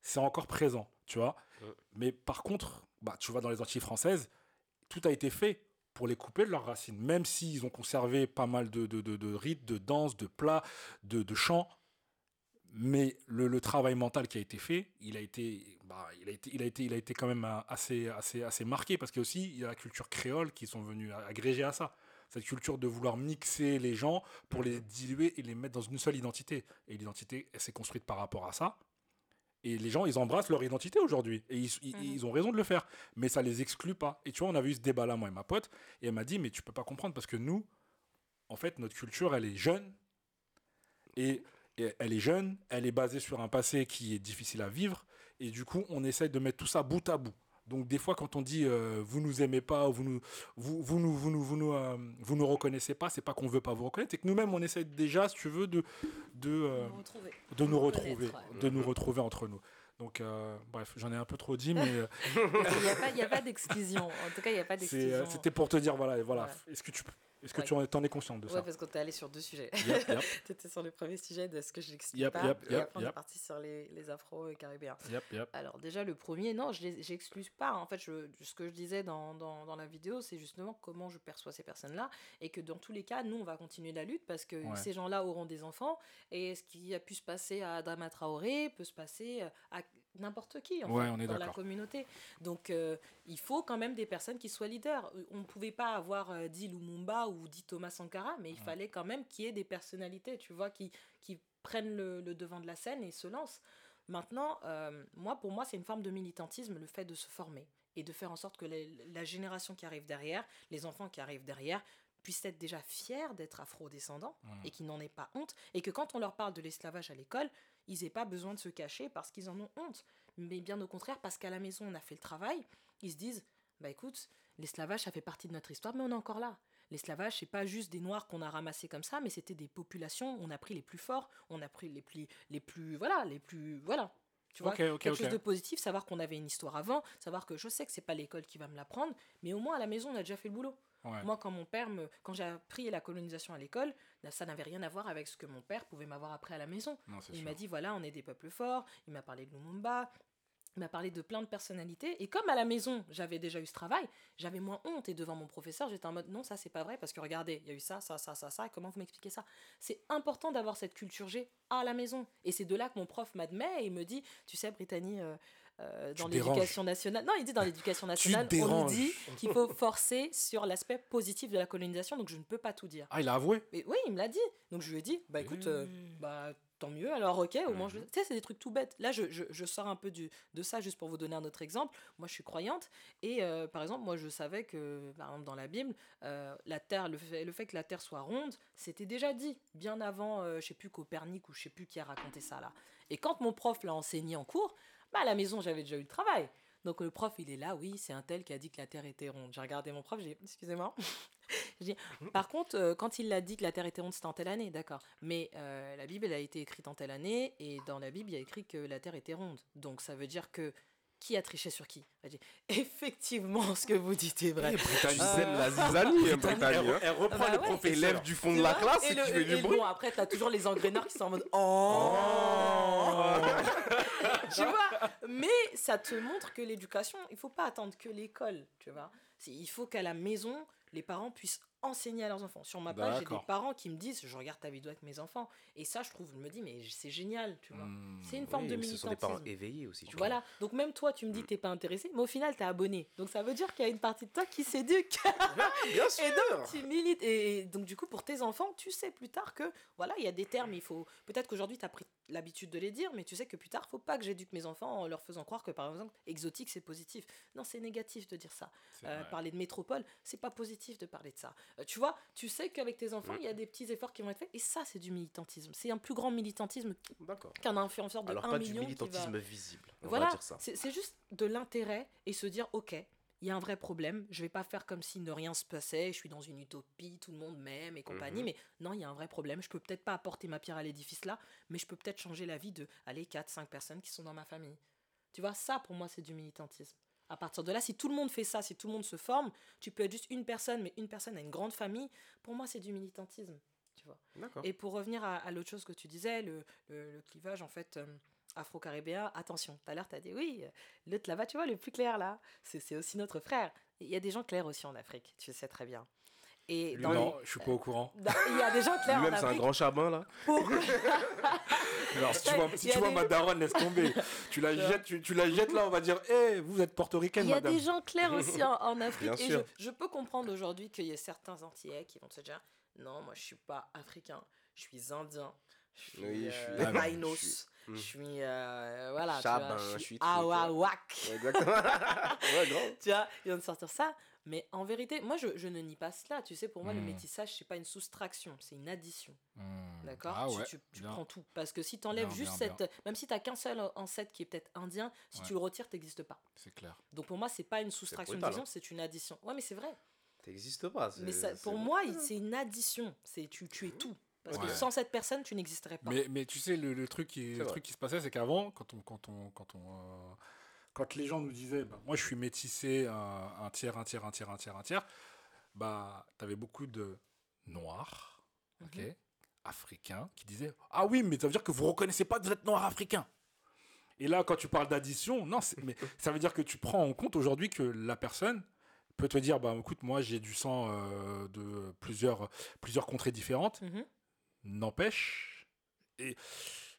c'est encore présent, tu vois. Ouais. Mais par contre, bah, tu vois, dans les Antilles françaises, tout a été fait pour les couper de leurs racines, même s'ils ont conservé pas mal de, de, de, de rites, de danses, de plats, de, de chants. Mais le, le travail mental qui a été fait, il a été, bah, il a été, il a été, il a été quand même euh, assez, assez, assez marqué parce qu'il y a aussi il y a la culture créole qui sont venus agréger à ça. Cette culture de vouloir mixer les gens pour les diluer et les mettre dans une seule identité. Et l'identité, elle s'est construite par rapport à ça. Et les gens, ils embrassent leur identité aujourd'hui. Et ils, ils- Mhm. ils ont raison de le faire. Mais ça les exclut pas. Et tu vois, on avait eu ce débat-là, moi et ma pote. Et elle m'a dit, mais tu peux pas comprendre parce que nous, en fait, notre culture, elle est jeune. Et elle est jeune, elle est basée sur un passé qui est difficile à vivre. Et du coup, on essaye de mettre tout ça bout à bout. Donc des fois, quand on dit euh, vous nous aimez pas, ou vous nous, vous, vous nous, vous nous, vous nous, euh, vous nous reconnaissez pas, c'est pas qu'on veut pas vous reconnaître, c'est que nous-mêmes on essaie déjà, si tu veux, de, de, euh, Nous retrouver. de nous retrouver, ouais. de nous retrouver entre nous. Donc euh, bref, j'en ai un peu trop dit, mais Il n'y a pas, d'exclusion. En tout cas, il n'y a pas d'exclusion. c'était pour te dire voilà, voilà. Voilà. Est-ce que tu, est-ce que Ouais. tu en, es consciente de Ouais, ça parce qu'on t'est allé sur deux sujets. Yep, yep, tu étais sur le premier sujet de ce que je n'explique Yep, pas. et après, on est parti sur les, les afro et caribéens. yep, yep. Alors déjà le premier, non, je j'exclus pas. En fait, je, ce que je disais dans, dans, dans la vidéo, c'est justement comment je perçois ces personnes-là et que dans tous les cas, nous, on va continuer la lutte parce que Ouais. ces gens-là auront des enfants et ce qui a pu se passer à Adama Traoré peut se passer à n'importe qui en Ouais, fait, on est dans la communauté. Donc euh, il faut quand même des personnes qui soient leaders. On ne pouvait pas avoir euh, dit Lumumba ou dit Thomas Sankara, mais il fallait quand même qu'il y ait des personnalités, tu vois, qui, qui prennent le, le devant de la scène et se lancent. Maintenant, euh, moi, pour moi, c'est une forme de militantisme, le fait de se former et de faire en sorte que les- la génération qui arrive derrière, les enfants qui arrivent derrière, puissent être déjà fiers d'être afro-descendants et qu'ils n'en aient pas honte. Et que quand on leur parle de l'esclavage à l'école, ils n'aient pas besoin de se cacher parce qu'ils en ont honte. Mais bien au contraire, parce qu'à la maison, on a fait le travail, ils se disent, bah écoute, l'esclavage, ça fait partie de notre histoire, mais on est encore là. L'esclavage, c'est pas juste des noirs qu'on a ramassés comme ça, mais c'était des populations. On a pris les plus forts, on a pris les plus, les plus, voilà, les plus, voilà. Tu vois, Ok, ok, quelque chose de positif, savoir qu'on avait une histoire avant, savoir que je sais que c'est pas l'école qui va me l'apprendre, mais au moins à la maison, on a déjà fait le boulot. Ouais. Moi, quand mon père me, quand j'ai appris la colonisation à l'école, là, ça n'avait rien à voir avec ce que mon père pouvait m'avoir appris à la maison. Non, Il m'a dit voilà, on est des peuples forts. Il m'a parlé de Lumumba. Il m'a parlé de plein de personnalités. Et comme à la maison, j'avais déjà eu ce travail, j'avais moins honte. Et devant mon professeur, j'étais en mode non, ça c'est pas vrai parce que regardez, il y a eu ça, ça, ça, ça, ça. Comment vous m'expliquez ça? C'est important d'avoir cette culture G à la maison. Et c'est de là que mon prof m'admet et me dit tu sais, Brittany. euh, euh, dans l'éducation nationale. Non, il dit dans l'éducation nationale, on nous dit qu'il faut forcer sur l'aspect positif de la colonisation, donc je ne peux pas tout dire. Ah, il a avoué Mais oui, il me l'a dit. Donc je lui ai dit, bah écoute, euh, bah tant mieux, alors ok, au moins je... Tu sais, c'est des trucs tout bêtes. Là, je, je, je sors un peu du, de ça juste pour vous donner un autre exemple. Moi, je suis croyante et euh, par exemple, moi, je savais que, par exemple, dans la Bible, euh, la Terre, le fait, le fait que la Terre soit ronde, c'était déjà dit, bien avant, euh, je sais plus, Copernic ou je sais plus qui a raconté ça là. Et quand mon prof l'a enseigné en cours, bah à la maison, j'avais déjà eu le travail. Donc le prof, il est là, oui, c'est un tel qui a dit que la Terre était ronde. J'ai regardé mon prof, j'ai dit, excusez-moi. J'ai dit, par contre, euh, quand il a dit que la Terre était ronde, c'était en telle année, d'accord. Mais euh, la Bible, elle a été écrite en telle année, et dans la Bible, il y a écrit que la Terre était ronde. Donc ça veut dire que qui a triché sur qui? Dit effectivement, ce que vous dites est vrai. Tu sais, la zizanie, hein, hein. Elle reprend Bah le ouais. professeur. Élève du fond de la classe et, et le- et- du et bruit. bon, après, t'as toujours les engraineurs qui sont en mode Oh Tu vois Mais ça te montre que l'éducation, il faut pas attendre que l'école, tu vois. Il faut qu'à la maison, les parents puissent enseigner à leurs enfants. Sur ma page, j'ai des parents qui me disent Je regarde ta vidéo avec mes enfants. Et ça, je trouve, je me dis Mais c'est génial, tu vois. Hmm. C'est une forme Oui, de mais ce sont des parents militantisme. éveillés aussi. tu Voilà, donc même toi, tu me dis que t'es pas intéressé, mais au final, t'es abonné. Donc ça veut dire qu'il y a une partie de toi qui s'éduque. Bien sûr. Et donc, tu milites. Et, donc, du coup, pour tes enfants, tu sais plus tard que, voilà, il y a des termes, il faut. Peut-être qu'aujourd'hui, tu as pris l'habitude de les dire, mais tu sais que plus tard, faut pas que j'éduque mes enfants en leur faisant croire que, par exemple, exotique, c'est positif. Non, c'est négatif de dire ça. Euh, parler de métropole, c'est pas positif de parler de ça. Euh, tu vois, tu sais qu'avec tes enfants, Mm. il y a des petits efforts qui vont être faits. Et ça, c'est du militantisme. C'est un plus grand militantisme qu'un influenceur de Alors 1 pas du va- militantisme visible. On voilà, c'est juste de l'intérêt et se dire ok, il y a un vrai problème, je vais pas faire comme si ne rien se passait, je suis dans une utopie, tout le monde m'aime et compagnie, Mhm. mais non, il y a un vrai problème, je peux peut-être pas apporter ma pierre à l'édifice là, mais je peux peut-être changer la vie de, allez, 4, 5 personnes qui sont dans ma famille. Tu vois, ça pour moi c'est du militantisme. À partir de là, si tout le monde fait ça, si tout le monde se forme, tu peux être juste une personne, mais une personne a une grande famille, pour moi c'est du militantisme. Tu vois. Et pour revenir à, à l'autre chose que tu disais, le, le- le clivage en fait euh, afro-caribéen, attention, tout à l'heure tu as dit oui, euh, l'autre là-bas, tu vois, le plus clair là, c'est c'est aussi notre frère. Il y a des gens clairs aussi en Afrique, tu le sais très bien. Et dans Non, je suis pas au courant. les- il y a des gens clairs en Lui-même, c'est un grand chabin, là. pour- Alors, si tu vois, si tu vois des- ma daronne, laisse tomber. Tu la jettes, tu, tu la jettes là, on va dire, hé, vous êtes portoricaine, Il y a des gens clairs aussi en, en Afrique. Bien et sûr. je, je peux comprendre aujourd'hui qu'il y ait certains Antillais qui vont se dire non, moi je suis pas africain, je suis indien, je suis, Oui, je suis- euh, non, Tainos, je suis- je Hmm. suis, euh, voilà, tu Chabin, vois, je je suis suis truc, ouais. Awawak. Exactement. ouais, grave. tu vois, ils vont te sortir ça. Mais en vérité, moi je, je ne nie pas cela. Tu sais, pour moi, le Hmm. métissage, c'est pas une soustraction, c'est une addition. Hmm. D'accord Ah Tu- ouais, tu, prends tout. Parce que si tu enlèves Bien, juste bien, cette. Même si tu qu'un seul ancêtre qui est peut-être indien, si Ouais. tu le retires, tu n'existes pas. C'est clair. Donc pour moi, c'est pas une soustraction hein. c'est une addition. Ouais, mais c'est vrai. T'existes pas. Mais ça, pour moi, c'est une addition. C'est tu, tu es tout. Parce que sans cette personne, tu n'existerais pas. Mais, mais tu sais, le, le truc, qui, le truc qui se passait, c'est qu'avant, quand, on, quand, on, quand, on, euh, quand les gens nous disaient, bah, moi je suis métissé, un, un tiers, un tiers, un tiers, un tiers, un tiers, bah, tu avais beaucoup de noirs, ok, Mhm. africains, qui disaient, ah oui, mais ça veut dire que vous reconnaissez pas que vous êtes noir africain. Et là, quand tu parles d'addition, non, c'est- mais ça veut dire que tu prends en compte aujourd'hui que la personne peut te dire, bah écoute, moi j'ai du sang euh, de plusieurs, plusieurs contrées différentes Mhm. n'empêche et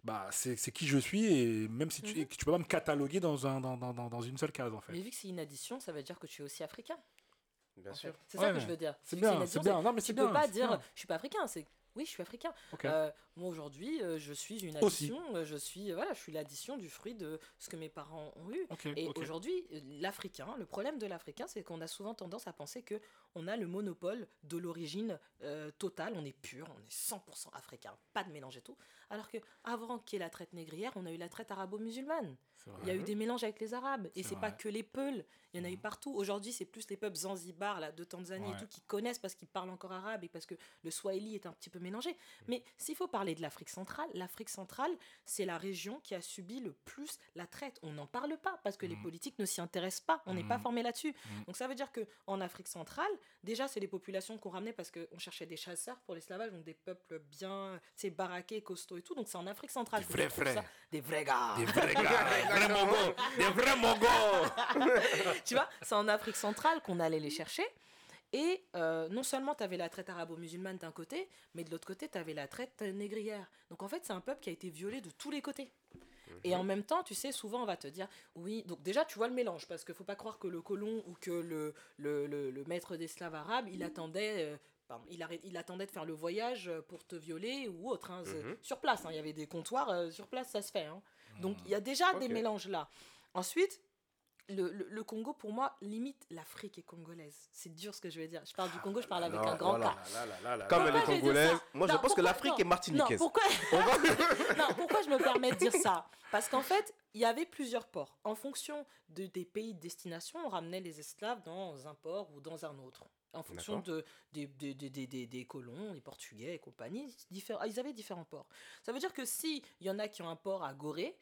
bah c'est c'est qui je suis et même si tu, Mhm. tu peux pas me cataloguer dans un dans, dans, dans- dans une seule case en fait Mais vu que c'est une addition, ça veut dire que tu es aussi africain. Bien en sûr. C'est Ouais, ça que je veux dire. c'est bien c'est bien non mais Tu peux bien pas dire bien. je suis pas africain, c'est oui, je suis africain. Ok. Euh, moi aujourd'hui, euh, je suis une addition, euh, je suis voilà, je suis l'addition du fruit de ce que mes parents ont eu. Et aujourd'hui, euh, l'Africain, le problème de l'Africain, c'est qu'on a souvent tendance à penser que on a le monopole de l'origine euh, totale, on est pur, on est 100% africain, pas de mélange et tout. Alors que avant qu'il y ait la traite négrière, on a eu la traite arabo-musulmane. Il y a eu des mélanges avec les Arabes. Et C'est pas que les Peuls. Il y en a eu Mhm. partout. Aujourd'hui, c'est plus les peuples Zanzibar, là, de Tanzanie et tout, qui connaissent parce qu'ils parlent encore arabe et parce que le Swahili est un petit peu mélangé. Mais s'il faut parler de l'Afrique centrale, l'Afrique centrale, c'est la région qui a subi le plus la traite. On n'en parle pas parce que les Mhm. politiques ne s'y intéressent pas. On n'est pas Mhm. formé là-dessus. Mhm. Donc ça veut dire que en Afrique centrale, déjà, c'est les populations qu'on ramenait parce qu'on cherchait des chasseurs pour l'esclavage, donc des peuples bien, sais, baraqués, costauds et tout. Donc c'est en Afrique centrale. Des vrais frères. Des vrais gars. des vrais gars des vrais mongos des vrais mongos tu vois, c'est en Afrique centrale qu'on allait les chercher. Et euh, non seulement tu avais la traite arabo-musulmane d'un côté, mais de l'autre côté, tu avais la traite négrière. Donc en fait, c'est un peuple qui a été violé de tous les côtés. Et en même temps, tu sais, souvent on va te dire, oui, donc déjà tu vois le mélange, parce qu'il faut pas croire que le colon ou que le, le, le- le maître d'esclaves arabe, il attendait, euh, pardon, il, attendait de faire le voyage pour te violer ou autre. hein. Mhm. Sur place, hein, il y avait des comptoirs, euh, sur place ça se fait. hein. Donc il y a déjà des mélanges là. Ensuite, le, le- le Congo, pour moi, limite l'Afrique est congolaise. C'est dur ce que je vais dire. Je parle du Congo, je parle avec Non, un grand. K. Comme elle est congolaise, moi je pense que l'Afrique est martiniquaise. Non, pourquoi... non, pourquoi je me permets de dire ça? Parce qu'en fait, il y avait plusieurs ports. En fonction de, des pays de destination, on ramenait les esclaves dans un port ou dans un autre. En fonction de, des, des, des, des, des- des colons, les Portugais et compagnie, diffé- ils avaient différents ports. Ça veut dire que si il y en a qui ont un port à Gorée,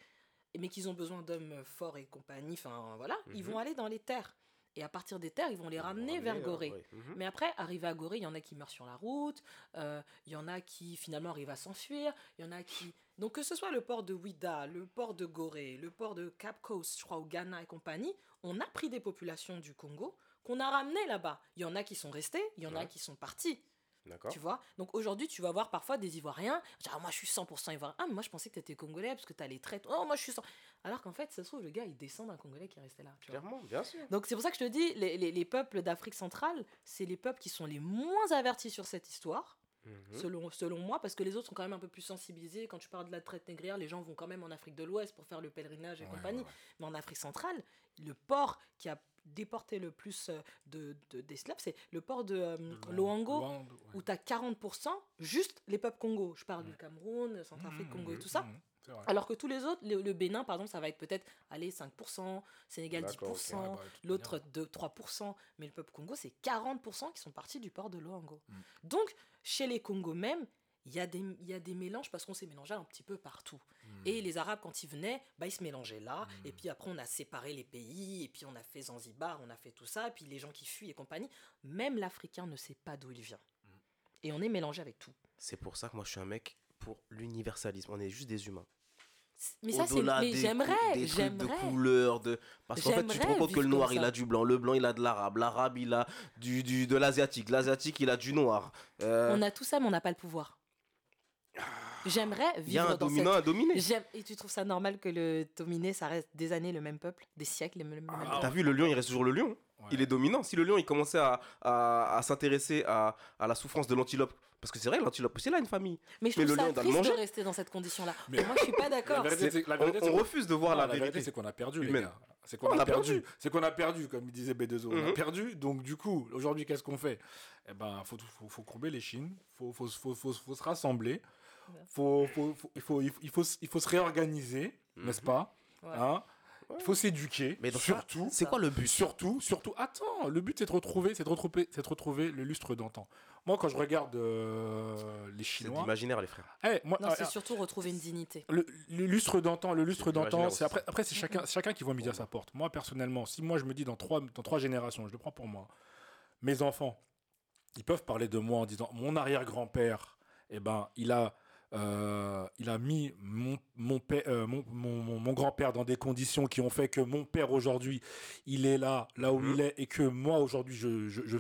mais qu'ils ont besoin d'hommes forts et compagnie, enfin voilà, ils Mhm. vont aller dans les terres. Et à partir des terres, ils vont les ramener vers Gorée. ouais. Mhm. Mais après, arrivé à Gorée, il y en a qui meurent sur la route, euh, il y en a qui finalement arrivent à s'enfuir, il y en a qui... Donc que ce soit le port de Ouida, le port de Gorée, le port de Cap Coast, je crois, au Ghana et compagnie, on a pris des populations du Congo qu'on a ramenées là-bas. Il y en a qui sont restés, il y en a qui sont partis. D'accord. Tu vois? Donc aujourd'hui, tu vas voir parfois des Ivoiriens. Genre, ah, moi, je suis 100% Ivoirien. Ah, mais moi, je pensais que tu étais Congolais parce que tu as les traits. Oh, moi, je suis 100. Alors qu'en fait, ça se trouve, le gars, il descend d'un Congolais qui est resté là. Tu vois Clairement, bien sûr. donc c'est pour ça que je te dis, les, les- les peuples d'Afrique centrale, c'est les peuples qui sont les moins avertis sur cette histoire, Mhm. selon, selon moi, parce que les autres sont quand même un peu plus sensibilisés. Quand tu parles de la traite négrière, les gens vont quand même en Afrique de l'Ouest pour faire le pèlerinage et Ouais, compagnie. ouais, ouais. Mais en Afrique centrale, le port qui a déporté le plus euh, de, de- d'esclaves, c'est le port de euh, Loango, ouais. où tu as 40% juste les peuples Congo. Je parle du Cameroun, Centrafrique, Mhm, Congo et mhm, tout ça. vrai. Alors que tous les autres, le, le Bénin, par exemple, ça va être peut-être, allez, 5%, Sénégal D'accord, ok. 10%, Ouais, bah, l'autre manière. 2, 3%, mais le peuple Congo, c'est 40% qui sont partis du port de Loango. Mm. Donc, chez les Congos même, il y, a des- y a des mélanges parce qu'on s'est mélangé un petit peu partout. Mm. Et les Arabes, quand ils venaient, bah, ils se mélangeaient là. Mm. Et puis après, on a séparé les pays, et puis on a fait Zanzibar, on a fait tout ça, et puis les gens qui fuient et compagnie. Même l'Africain ne sait pas d'où il vient. Mm. Et on est mélangé avec tout. C'est pour ça que moi je suis un mec pour l'universalisme. On est juste des humains. Mais ça, c'est. Mais j'aimerais, des trucs de couleurs, de parce qu'en fait tu te rends compte que le noir il a du blanc, le blanc il a de l'arabe, l'arabe il a du, du de l'asiatique, l'asiatique il a du noir. Euh, On a tout ça, mais on n'a pas le pouvoir. J'aimerais Il y a vivre un dans dominant, cette... un dominé. J'aime- Et tu trouves ça normal que le dominé, ça reste des années le même peuple, des siècles le même, le même Ah, peuple T'as vu le lion, il reste toujours le lion. Ouais. Il est dominant. Si le lion il commençait à, à, à s'intéresser à, à la souffrance de l'antilope, parce que c'est vrai l'antilope aussi il a une famille. Mais je Mais trouve le lion, ça on doit le triste de rester dans cette condition-là. Mais- Mais moi, je suis pas La d'accord. C'est- c'est- on vérité, c'est on refuse de voir Non, la, la vérité, vérité. c'est qu'on a perdu, les humaine. gars. C'est qu'on On a, a perdu. perdu. C'est qu'on a perdu, comme il disait B2O. On a Mhm. perdu. Donc, du coup, aujourd'hui, qu'est-ce qu'on fait? Eh ben, faut, faut, faut courber les chines. Faut, faut, faut, faut, faut se rassembler. Faut, faut, faut- il, faut, il, faut, il, faut, il faut se réorganiser, Mhm. n'est-ce pas Ouais. Hein. Il faut s'éduquer. Mais surtout, C'est quoi le but surtout, surtout. Attends, le but c'est de retrouver, c'est de retrouver, c'est de retrouver le lustre d'antan. Moi, quand je regarde euh, les C'est Chinois, d'imaginaire les frères. eh, moi, Non, ah, c'est surtout retrouver une dignité. le, le lustre d'antan, le lustre C'est d'antan, l'imaginaire c'est après, après c'est chacun, chacun qui voit midi à sa porte. Moi personnellement, si moi je me dis dans trois, dans trois générations, je le prends pour moi, mes enfants, ils peuvent parler de moi en disant mon arrière-grand-père, eh ben il a, euh, il a mis mon, mon, père, euh, mon, mon- mon- grand-père dans des conditions qui ont fait que mon père aujourd'hui, il est là, là où Mhm. il est, et que moi aujourd'hui, je, je, je,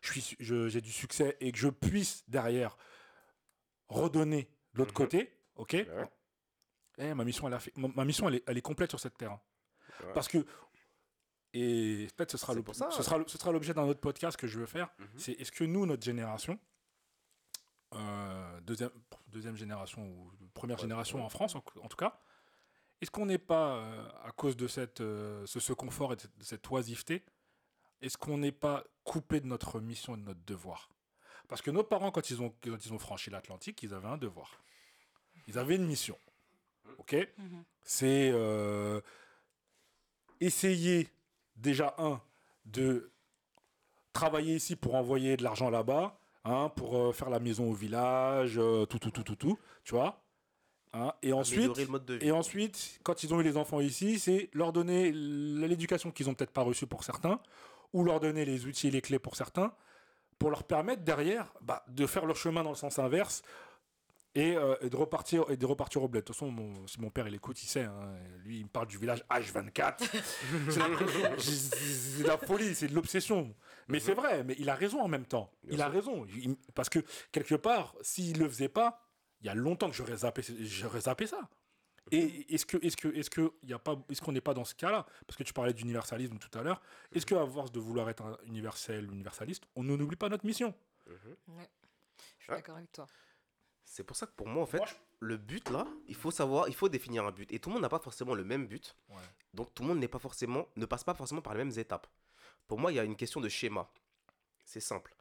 je suis, j'ai du succès et que je puisse derrière redonner de l'autre Mhm. côté, ok? Ouais. eh, ma mission, elle, a fait- ma, mission elle, est, elle est complète sur cette terrain. Ouais. Parce que, et peut-être ce sera ça. ce sera, ce sera l'objet d'un autre podcast que je veux faire. Mhm. C'est est-ce que nous, notre génération, euh, deuxième, deuxième génération ou première Ouais, génération ouais. en France en, en tout cas, est-ce qu'on n'est pas, euh, à cause de cette, euh, ce, ce confort et de cette, oisiveté, est-ce qu'on n'est pas coupé de notre mission et de notre devoir? Parce que nos parents, quand ils ont, quand ils ont franchi l'Atlantique, ils avaient un devoir. Ils avaient une mission. Ok? Mhm. c'est euh, essayer déjà un de travailler ici pour envoyer de l'argent là-bas, hein, pour euh, faire la maison au village, euh, tout, tout, tout, tout, tout, tu vois. hein. et ensuite, et ensuite, quand ils ont eu les enfants ici, c'est leur donner l'éducation qu'ils ont peut-être pas reçue pour certains, ou leur donner les outils et les clés pour certains, pour leur permettre derrière bah, de faire leur chemin dans le sens inverse et, euh, et de repartir et de repartir au bled. De toute façon, mon- si mon père il écoute, il sait. hein, lui, il me parle du village H24. c'est la, c'est de la folie, c'est de l'obsession. Mais c'est vrai, mais il a raison en même temps. Bien il a raison. Il- parce que quelque part, s'il le faisait pas, il y a longtemps que j'aurais zappé, j'aurais zappé ça. Et est-ce que, est-ce que, est-ce que, il y a pas, est-ce qu'on n'est pas dans ce cas-là? Parce que tu parlais d'universalisme tout à l'heure. Est-ce qu'à force de vouloir être un universel, universaliste, on ne n'oublie pas notre mission? Mhm. Ouais. Je suis Ouais. d'accord avec toi. C'est pour ça que pour moi, en fait, Moi, je- le but là, il faut savoir, il faut définir un but. Et tout le monde n'a pas forcément le même but. Ouais. Donc tout le monde n'est pas forcément, ne passe pas forcément par les mêmes étapes. Pour moi, il y a une question de schéma. C'est simple.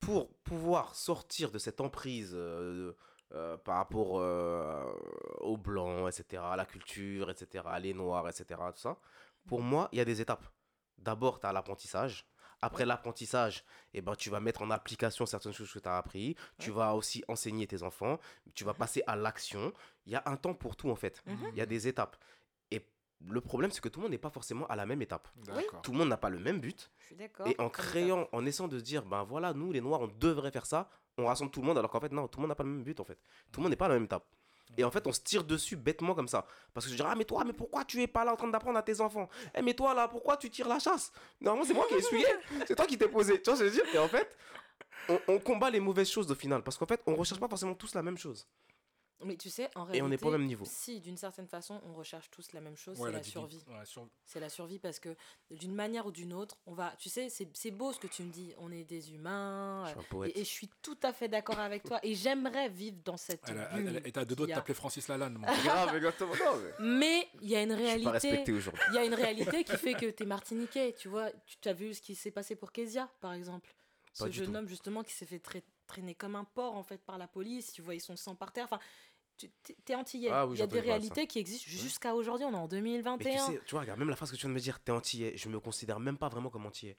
Pour pouvoir sortir de cette emprise euh, euh, par rapport euh, aux blancs, etc., à la culture, etc., à les noirs, etc., tout ça, pour moi, il y a des étapes. D'abord, tu as l'apprentissage. Après l'apprentissage, eh ben, tu vas mettre en application certaines choses que tu as appris. Tu vas aussi enseigner tes enfants. Tu vas passer à l'action. Il y a un temps pour tout, en fait. Mhm. Il y a des étapes. Et le problème, c'est que tout le monde n'est pas forcément à la même étape. D'accord. Tout le monde n'a pas le même but. Je suis d'accord. Et en créant, en essayant de se dire, ben voilà, nous les Noirs, on devrait faire ça, on rassemble tout le monde, alors qu'en fait, non, tout le monde n'a pas le même but, en fait. Tout le monde n'est pas à la même étape. Et en fait, on se tire dessus bêtement comme ça. Parce que je dirais, ah, mais toi, mais pourquoi tu es pas là en train d'apprendre à tes enfants? Eh, mais toi, là, pourquoi tu tires la chasse? Normalement, c'est moi qui ai essuyé. C'est toi qui t'es posé. Tu vois ce que je veux dire? Et en fait, on, on combat les mauvaises choses au final. Parce qu'en fait, on recherche pas forcément tous la même chose. Mais tu sais, en Et réalité. on n'est pas au même niveau. Si, d'une certaine façon, on recherche tous la même chose, Ouais, c'est la survie. ouais. C'est la survie parce que d'une manière ou d'une autre, on va. Tu sais, c'est c'est beau ce que tu me dis. On est des humains. Je suis un euh, poète. Et, et je suis tout à fait d'accord avec toi. Et j'aimerais vivre dans cette Elle, a- elle, elle était à deux doigts de t'appeler Francis Lalanne. Grave, exactement. Mais il y a une réalité. Il y a une réalité qui fait que tu es martiniquais. Tu vois, tu as vu ce qui s'est passé pour Kezia, par exemple. Pas Ce jeune tout. homme, justement, qui s'est fait trai- traîner comme un porc, en fait, par la police. Tu vois, ils sont sang par terre. Enfin, tu t'es- antillais. Ah oui, Il y a des réalités qui existent jusqu'à aujourd'hui. On est en Mais tu 2021. sais, tu vois, regarde, même la phrase que tu viens de me dire, t'es antillais, je me considère même pas vraiment comme antillais.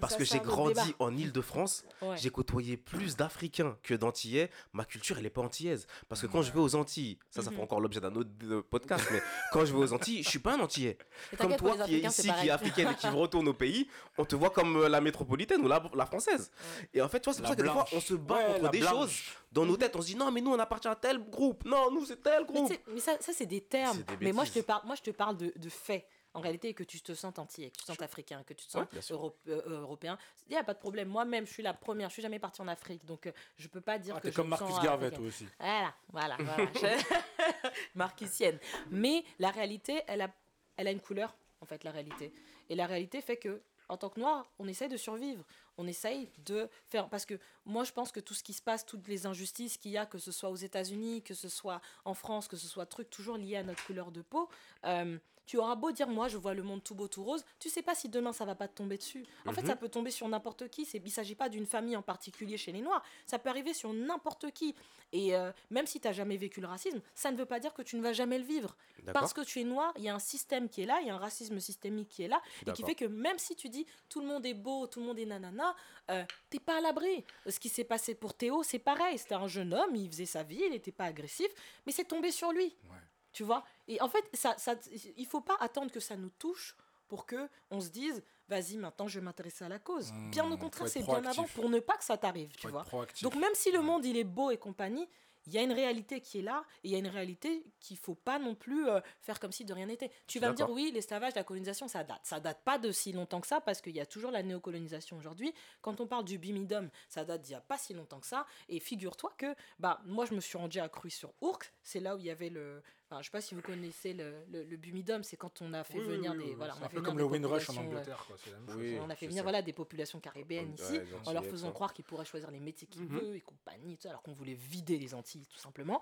Parce ça, que j'ai grandi débat. en Île-de-France, Ouais. j'ai côtoyé plus d'Africains que d'Antillais. Ma culture, elle est pas antillaise. Parce que quand je vais aux Antilles, ça, ça Mhm. fera encore l'objet d'un autre podcast, mais quand je vais aux Antilles, je suis pas un Antillais. Comme toi qui est ici, qui pareil. est africaine et qui retourne au pays, on te voit comme euh, la métropolitaine ou la, la française. Ouais. Et en fait, tu vois, c'est pour ça que des fois, blanche. on se bat Ouais, contre des blanche. choses. Dans nos têtes, on se dit non, mais nous, on appartient à tel groupe. Non, nous, c'est tel groupe. mais ça, ça c'est des termes. Des mais moi je, te parle, moi, je te parle de, de faits. En réalité, que tu te sentes antillais, que tu te sentes africain, que tu te Ouais, euro- euh, euh, européen, il n'y a pas de problème. Moi-même, je suis la première, je suis jamais partie en Afrique, donc euh, je peux pas dire Ah, que t'es comme me Marcus Garvey, toi aussi. Voilà, voilà, voilà. Marcusienne. Mais la réalité, elle a, elle a une couleur, en fait, la réalité. Et la réalité fait que, en tant que noir, on essaye de survivre. On essaye de faire. Parce que moi, je pense que tout ce qui se passe, toutes les injustices qu'il y a, que ce soit aux États-Unis, que ce soit en France, que ce soit truc toujours lié à notre couleur de peau, euh, tu auras beau dire, moi, je vois le monde tout beau, tout rose, tu sais pas si demain ça va pas te tomber dessus. En fait, Mhm. ça peut tomber sur n'importe qui. C'est- Il s'agit pas d'une famille en particulier chez les Noirs. Ça peut arriver sur n'importe qui. Et euh, même si tu n'as jamais vécu le racisme, ça ne veut pas dire que tu ne vas jamais le vivre. Parce que tu es noir, il y a un système qui est là, il y a un racisme systémique qui est là, et qui fait que même si tu dis tout le monde est beau, tout le monde est nanana, euh, t'es pas à l'abri. Ce qui s'est passé pour Théo, c'est pareil. C'était un jeune homme, il faisait sa vie, il n'était pas agressif, mais c'est tombé sur lui. Ouais. Tu vois? Et en fait, ça, ça, il faut pas attendre que ça nous touche pour que on se dise, vas-y, maintenant je vais m'intéresser à la cause. Mmh, bien au contraire, c'est bien avant pour ne pas que ça t'arrive, tu vois? Donc même si le monde il est beau et compagnie, il y a une réalité qui est là et il y a une réalité qu'il faut pas non plus euh, faire comme si de rien n'était. Tu vas me dire oui, l'esclavage, la colonisation, ça date. Ça date pas de si longtemps que ça parce qu'il y a toujours la néocolonisation aujourd'hui. Quand on parle du bimidum, ça date d'il y a pas si longtemps que ça. Et figure-toi que bah moi je me suis rendu à Cruy sur Ourcq, c'est là où il y avait le Enfin, je sais pas si vous connaissez le, le, le bumidum, c'est quand on a fait Oui, venir oui, des oui, voilà, c'est on a un fait peu venir comme le Windrush en ouais. Angleterre. quoi, c'est la même chose. On a fait venir voilà, des populations caribéennes Ouais, ici, en leur faisant ça. croire qu'ils pourraient choisir les métiers qu'ils Mhm. veulent et compagnie, alors qu'on voulait vider les Antilles, tout simplement.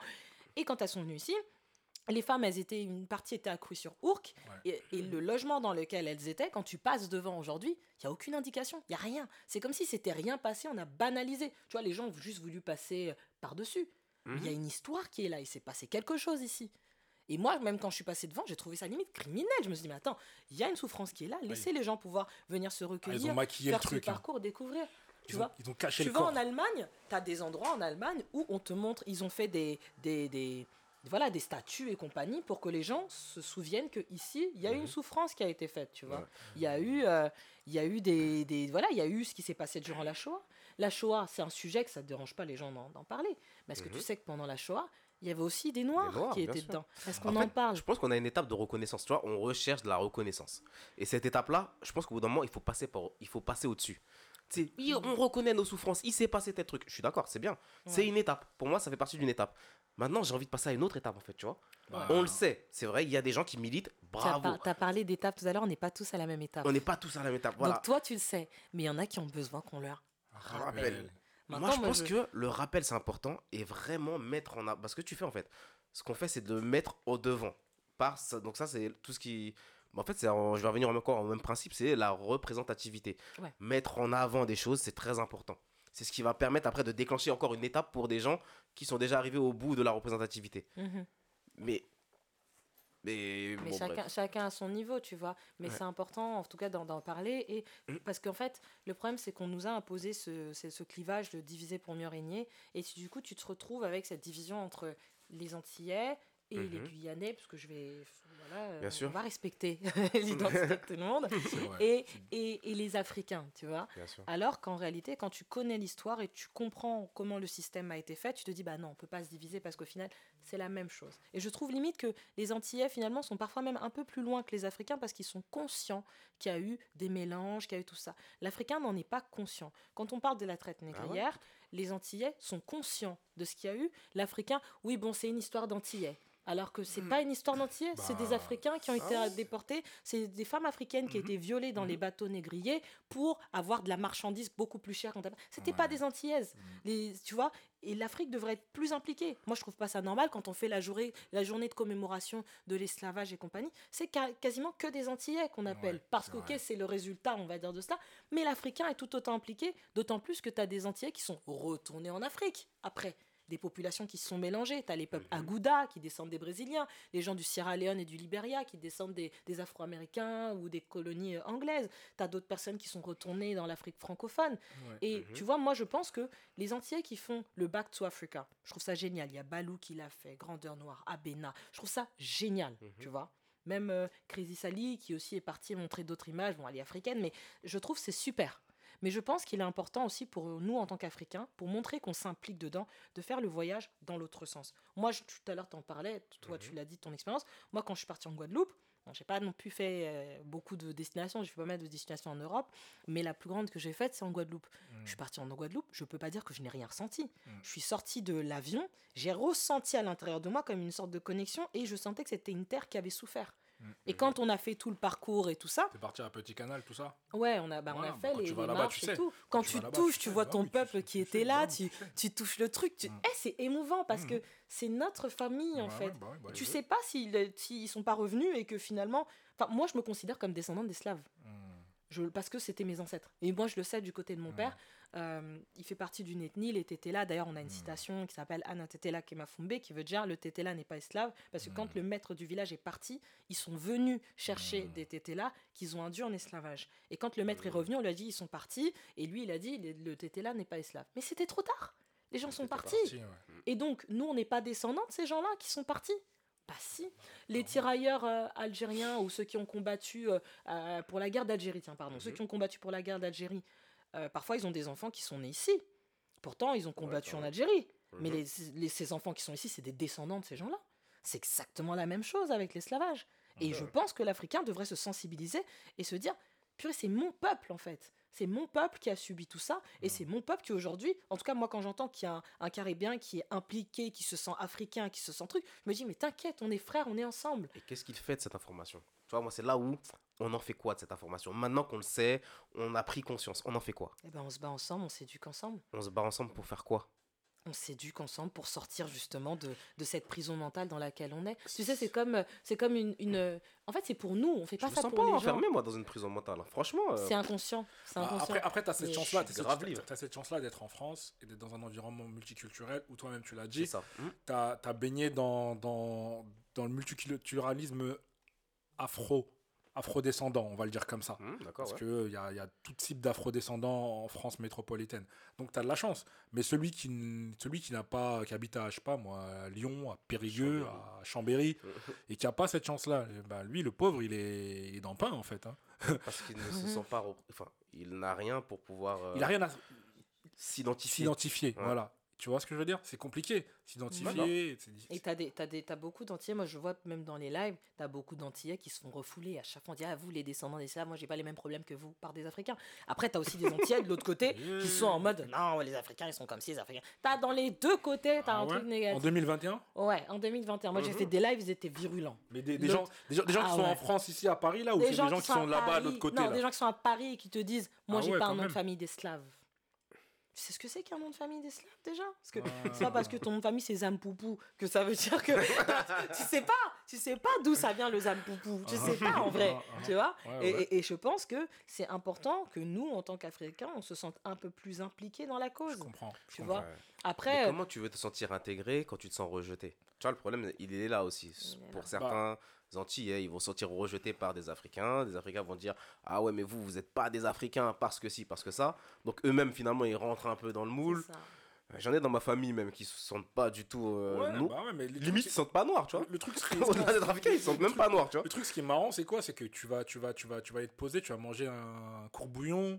Et quand elles sont venues ici, les femmes, elles étaient, une partie était accrue sur Ourcq, et, et le logement dans lequel elles étaient, quand tu passes devant aujourd'hui, il n'y a aucune indication, il n'y a rien. C'est comme si c'était rien passé, on a banalisé. Tu vois, les gens ont juste voulu passer euh, par-dessus. Il y a une histoire qui est là, il s'est passé quelque chose ici. Et moi, même quand je suis passé devant, j'ai trouvé ça limite criminel. Je me suis dit, mais attends, il y a une souffrance qui est là, laissez les gens pouvoir venir se Ah, recueillir, ont le faire ce truc. hein. parcours, découvrir. Tu Ils ont- vois Ils ont caché tu le vas corps. en Allemagne, tu as des endroits en Allemagne où on te montre, ils ont fait des, des, des- voilà, des statues et compagnie pour que les gens se souviennent que ici il y a eu une souffrance qui a été faite, tu vois. Ouais. Il y a eu, euh, y a eu des, des- voilà, il y a eu ce qui s'est passé durant la Shoah. La Shoah, c'est un sujet que ça ne dérange pas les gens d'en parler. Mais est-ce que tu Mhm. sais que pendant la Shoah, il y avait aussi des Noirs, Noirs, qui étaient sûr. dedans Est-ce qu'on En en, fait, parle Je pense qu'on a une étape de reconnaissance. Tu vois, on recherche de la reconnaissance. Et cette étape-là, je pense qu'au bout d'un moment, il faut passer, par, il faut passer au-dessus. Tu sais, oui, on reconnaît nos souffrances. Il s'est passé tel truc. Je suis d'accord, c'est bien. C'est une étape. Pour moi, ça fait partie d'une étape. Maintenant, j'ai envie de passer à une autre étape, en fait, tu vois. Bah, On le sait, c'est vrai, il y a des gens qui militent. Tu as, Bravo. par- t'as parlé d'étapes tout à l'heure, on n'est pas tous à la même étape. On n'est pas tous à la même étape. Voilà. Donc toi, tu le sais, mais il y en a qui ont besoin qu'on leur rappel. Moi, Maintenant, je moi, pense je- que le rappel, c'est important et vraiment mettre en avant. Parce que tu fais, en fait, ce qu'on fait, c'est de mettre au devant. Par donc, ça, c'est tout ce qui. bah, En fait, c'est en- je vais revenir encore au même principe, c'est la représentativité. Ouais. Mettre en avant des choses, c'est très important. C'est ce qui va permettre après de déclencher encore une étape pour des gens qui sont déjà arrivés au bout de la représentativité. Mhm. Mais Mais, Mais bon, chacun, chacun à son niveau, tu vois. Mais Ouais. c'est important, en tout cas, d'en parler. Et Mm. parce qu'en fait, le problème, c'est qu'on nous a imposé ce, ce, ce clivage de diviser pour mieux régner. Et tu- du coup, tu te retrouves avec cette division entre les Antillais et les Mhm. Guyanais, parce que je vais. Voilà, euh, Bien sûr. on va respecter l'identité de tout le monde. Et, et, et les Africains, tu vois. Bien sûr. Alors qu'en réalité, quand tu connais l'histoire et tu comprends comment le système a été fait, tu te dis, bah non, on peut pas se diviser parce qu'au final, c'est la même chose. Et je trouve limite que les Antillais, finalement, sont parfois même un peu plus loin que les Africains parce qu'ils sont conscients qu'il y a eu des mélanges, qu'il y a eu tout ça. L'Africain n'en est pas conscient. Quand on parle de la traite négrière, les Antillais sont conscients de ce qu'il y a eu. L'Africain, oui, bon, c'est une histoire d'Antillais. Alors que c'est pas une histoire d'Antillais, c'est des Bah, Africains qui ont été ah. déportés, c'est des femmes africaines qui ont été violées dans les bateaux négriers pour avoir de la marchandise beaucoup plus chère. C'était pas Ouais. des Antillaises, les, tu vois. Et l'Afrique devrait être plus impliquée. Moi, je trouve pas ça normal quand on fait la journée, la journée de commémoration de l'esclavage et compagnie. C'est quasiment que des Antillais qu'on appelle. Ouais, parce que, ok, c'est le résultat, on va dire, de cela. Mais l'Africain est tout autant impliqué, d'autant plus que tu as des Antillais qui sont retournés en Afrique après. Des populations qui se sont mélangées. Tu as les peuples Agouda qui descendent des Brésiliens, les gens du Sierra Leone et du Liberia qui descendent des, des Afro-Américains ou des colonies euh, anglaises. Tu as d'autres personnes qui sont retournées dans l'Afrique francophone. Ouais. Et Mhm. tu vois, moi, je pense que les Antillais qui font le Back to Africa, je trouve ça génial. Il y a Balou qui l'a fait, Grandeur Noire, Abena. Je trouve ça génial, Mhm. tu vois. Même euh, Crazy Sally, qui aussi est partie montrer d'autres images, bon, elle est africaine, mais je trouve c'est super. Mais je pense qu'il est important aussi pour nous, en tant qu'Africains, pour montrer qu'on s'implique dedans, de faire le voyage dans l'autre sens. Moi, je- tout à l'heure, tu en parlais, toi, tu l'as dit, ton expérience. Moi, quand je suis partie en Guadeloupe, bon, j'ai pas non plus fait euh, beaucoup de destinations, j'ai fait pas mal de destinations en Europe, mais la plus grande que j'ai faite, c'est en Guadeloupe. Je suis partie en Guadeloupe, je peux pas dire que je n'ai rien ressenti. Je suis sortie de l'avion, j'ai ressenti à l'intérieur de moi comme une sorte de connexion et je sentais que c'était une terre qui avait souffert. Et quand on a fait tout le parcours et tout ça, T'es parti à Petit Canal, tout ça? Ouais, on a, bah, on a bah, fait quand les, vas les marches tu et sais. tout. Quand tu tu touches, tu vois Bah ton oui, tu peuple qui était sais, là, bah tu, tu touches le truc. Tu... Mm. Eh, c'est émouvant parce Mm. que c'est notre famille en Bah fait. ouais, bah bah tu sais pas s'ils s'ils sont pas revenus et que finalement. Enfin, moi, je me considère comme descendant d'esclaves. Mm. Je, parce que c'était mes ancêtres. Et moi, je le sais du côté de mon Mm. père. Euh, il fait partie d'une ethnie, les Tétéla. D'ailleurs, on a une Mm. citation qui s'appelle Anna Tétéla Kemafumbe, qui veut dire le Tétéla n'est pas esclave. Parce que quand le maître du village est parti, ils sont venus chercher Mm. des Tétéla qu'ils ont induits en esclavage. Et quand le maître est revenu, on lui a dit ils sont partis. Et lui, il a dit le, Tétéla n'est pas esclave. Mais c'était trop tard. Les gens sont partis. Parti, ouais. Et donc, nous, on n'est pas descendants de ces gens-là qui sont partis Bah si. Les tirailleurs euh, algériens ou ceux qui ont combattu euh, euh, pour la guerre d'Algérie, tiens, pardon, ceux qui ont combattu pour la guerre d'Algérie, euh, parfois ils ont des enfants qui sont nés ici. Pourtant, ils ont combattu en même. Algérie. Mais Mhm. les, les- ces enfants qui sont ici, c'est des descendants de ces gens-là. C'est exactement la même chose avec l'esclavage. Et je pense que l'Africain devrait se sensibiliser et se dire, purée, c'est mon peuple en fait. C'est mon peuple qui a subi tout ça. Et c'est mon peuple qui aujourd'hui, en tout cas moi quand j'entends qu'il y a un, un Caribéen qui est impliqué, qui se sent africain, qui se sent truc, je me dis, mais t'inquiète, on est frères, on est ensemble. Et qu'est-ce qu'il fait de cette information? Tu vois, moi, c'est là où on en fait quoi de cette information? Maintenant qu'on le sait, on a pris conscience. On en fait quoi? Et ben on se bat ensemble, on s'éduque ensemble. On se bat ensemble pour faire quoi? On s'éduque ensemble pour sortir justement de, de cette prison mentale dans laquelle on est. Tu sais, c'est comme, c'est comme une, une, En fait, c'est pour nous, on fait Je pas me ça sens pour pas les gens. enfermé, moi, dans une prison mentale. hein. Franchement, euh, C'est inconscient. C'est Ah, inconscient. Après, après tu as cette chance-là, je tu suis grave libre. as cette chance-là d'être en France et d'être dans un environnement multiculturel où toi-même tu l'as c'est dit, ça. Tu as, baigné dans, dans, dans le multiculturalisme afro, afro-descendant, on va le dire comme ça. D'accord, Parce ouais. qu'il y a, y a tout type d'afro-descendants en France métropolitaine. Donc tu as de la chance. Mais celui qui, celui qui n'a pas, qui habite à, je sais pas moi, à Lyon, à Périgueux, Chambéry. à Chambéry, et qui n'a pas cette chance-là, ben, lui, le pauvre, il est, il est dans le pain en fait. hein. Parce qu'il ne se sent pas. Enfin, il n'a rien pour pouvoir euh, Il n'a rien à s'identifier. s'identifier. Ouais. Voilà. Tu vois ce que je veux dire? C'est compliqué. S'identifier. Et t'as des, t'as des, t'as beaucoup d'Antillais, moi je vois même dans les lives, t'as beaucoup d'Antillais qui se font refouler. À chaque fois, on dit, ah, vous les descendants des Slaves, moi j'ai pas les mêmes problèmes que vous, par des Africains. Après, t'as aussi des Antillais de l'autre côté qui sont en mode, non, les Africains ils sont comme ci, les Africains. T'as dans les deux côtés, t'as Ah un ouais? truc négatif. En 2021 Ouais, en 2021. Moi j'ai Mhm. fait des lives, ils étaient virulents. Mais des, gens, des gens, des gens Ah qui sont ouais. en France, ici à Paris, là, ou c'est des gens qui sont là-bas, à Paris. l'autre côté Non, là? des gens qui sont à Paris et qui te disent, moi Ah j'ai ouais, pas un nom de famille d'esclaves. Tu sais ce que c'est qu'un nom de famille d'esclaves déjà? Parce que Ah. c'est pas parce que ton nom de famille c'est Zampoupou que ça veut dire que tu sais pas, tu sais pas d'où ça vient le Zampoupou, tu sais pas en vrai, Ah, ah, tu vois? Ouais, et, ouais. et- et je pense que c'est important que nous, en tant qu'Africains, on se sente un peu plus impliqués dans la Je cause. comprends. je Tu comprends. vois? Ouais. Mais Après, comment tu veux te sentir intégré quand tu te sens rejeté? Vois, le problème, il est là aussi. Pour là. certains Antillais, ils vont se sentir rejetés par des Africains. Des Africains vont dire Ah ouais, mais vous, vous n'êtes pas des Africains parce que si, parce que ça. Donc eux-mêmes, finalement, ils rentrent un peu dans le moule. Ça. J'en ai dans ma famille même qui se sentent pas du tout euh, Ouais, no- bah ouais, mais le Limite, truc, ils se sentent pas noirs, tu vois. le truc, ce qui- d'être africains, ils se sentent même pas noirs, tu vois. Le truc, ce qui est marrant, c'est quoi? C'est que tu vas, tu vas, tu vas, tu vas être posé, tu vas manger un courbouillon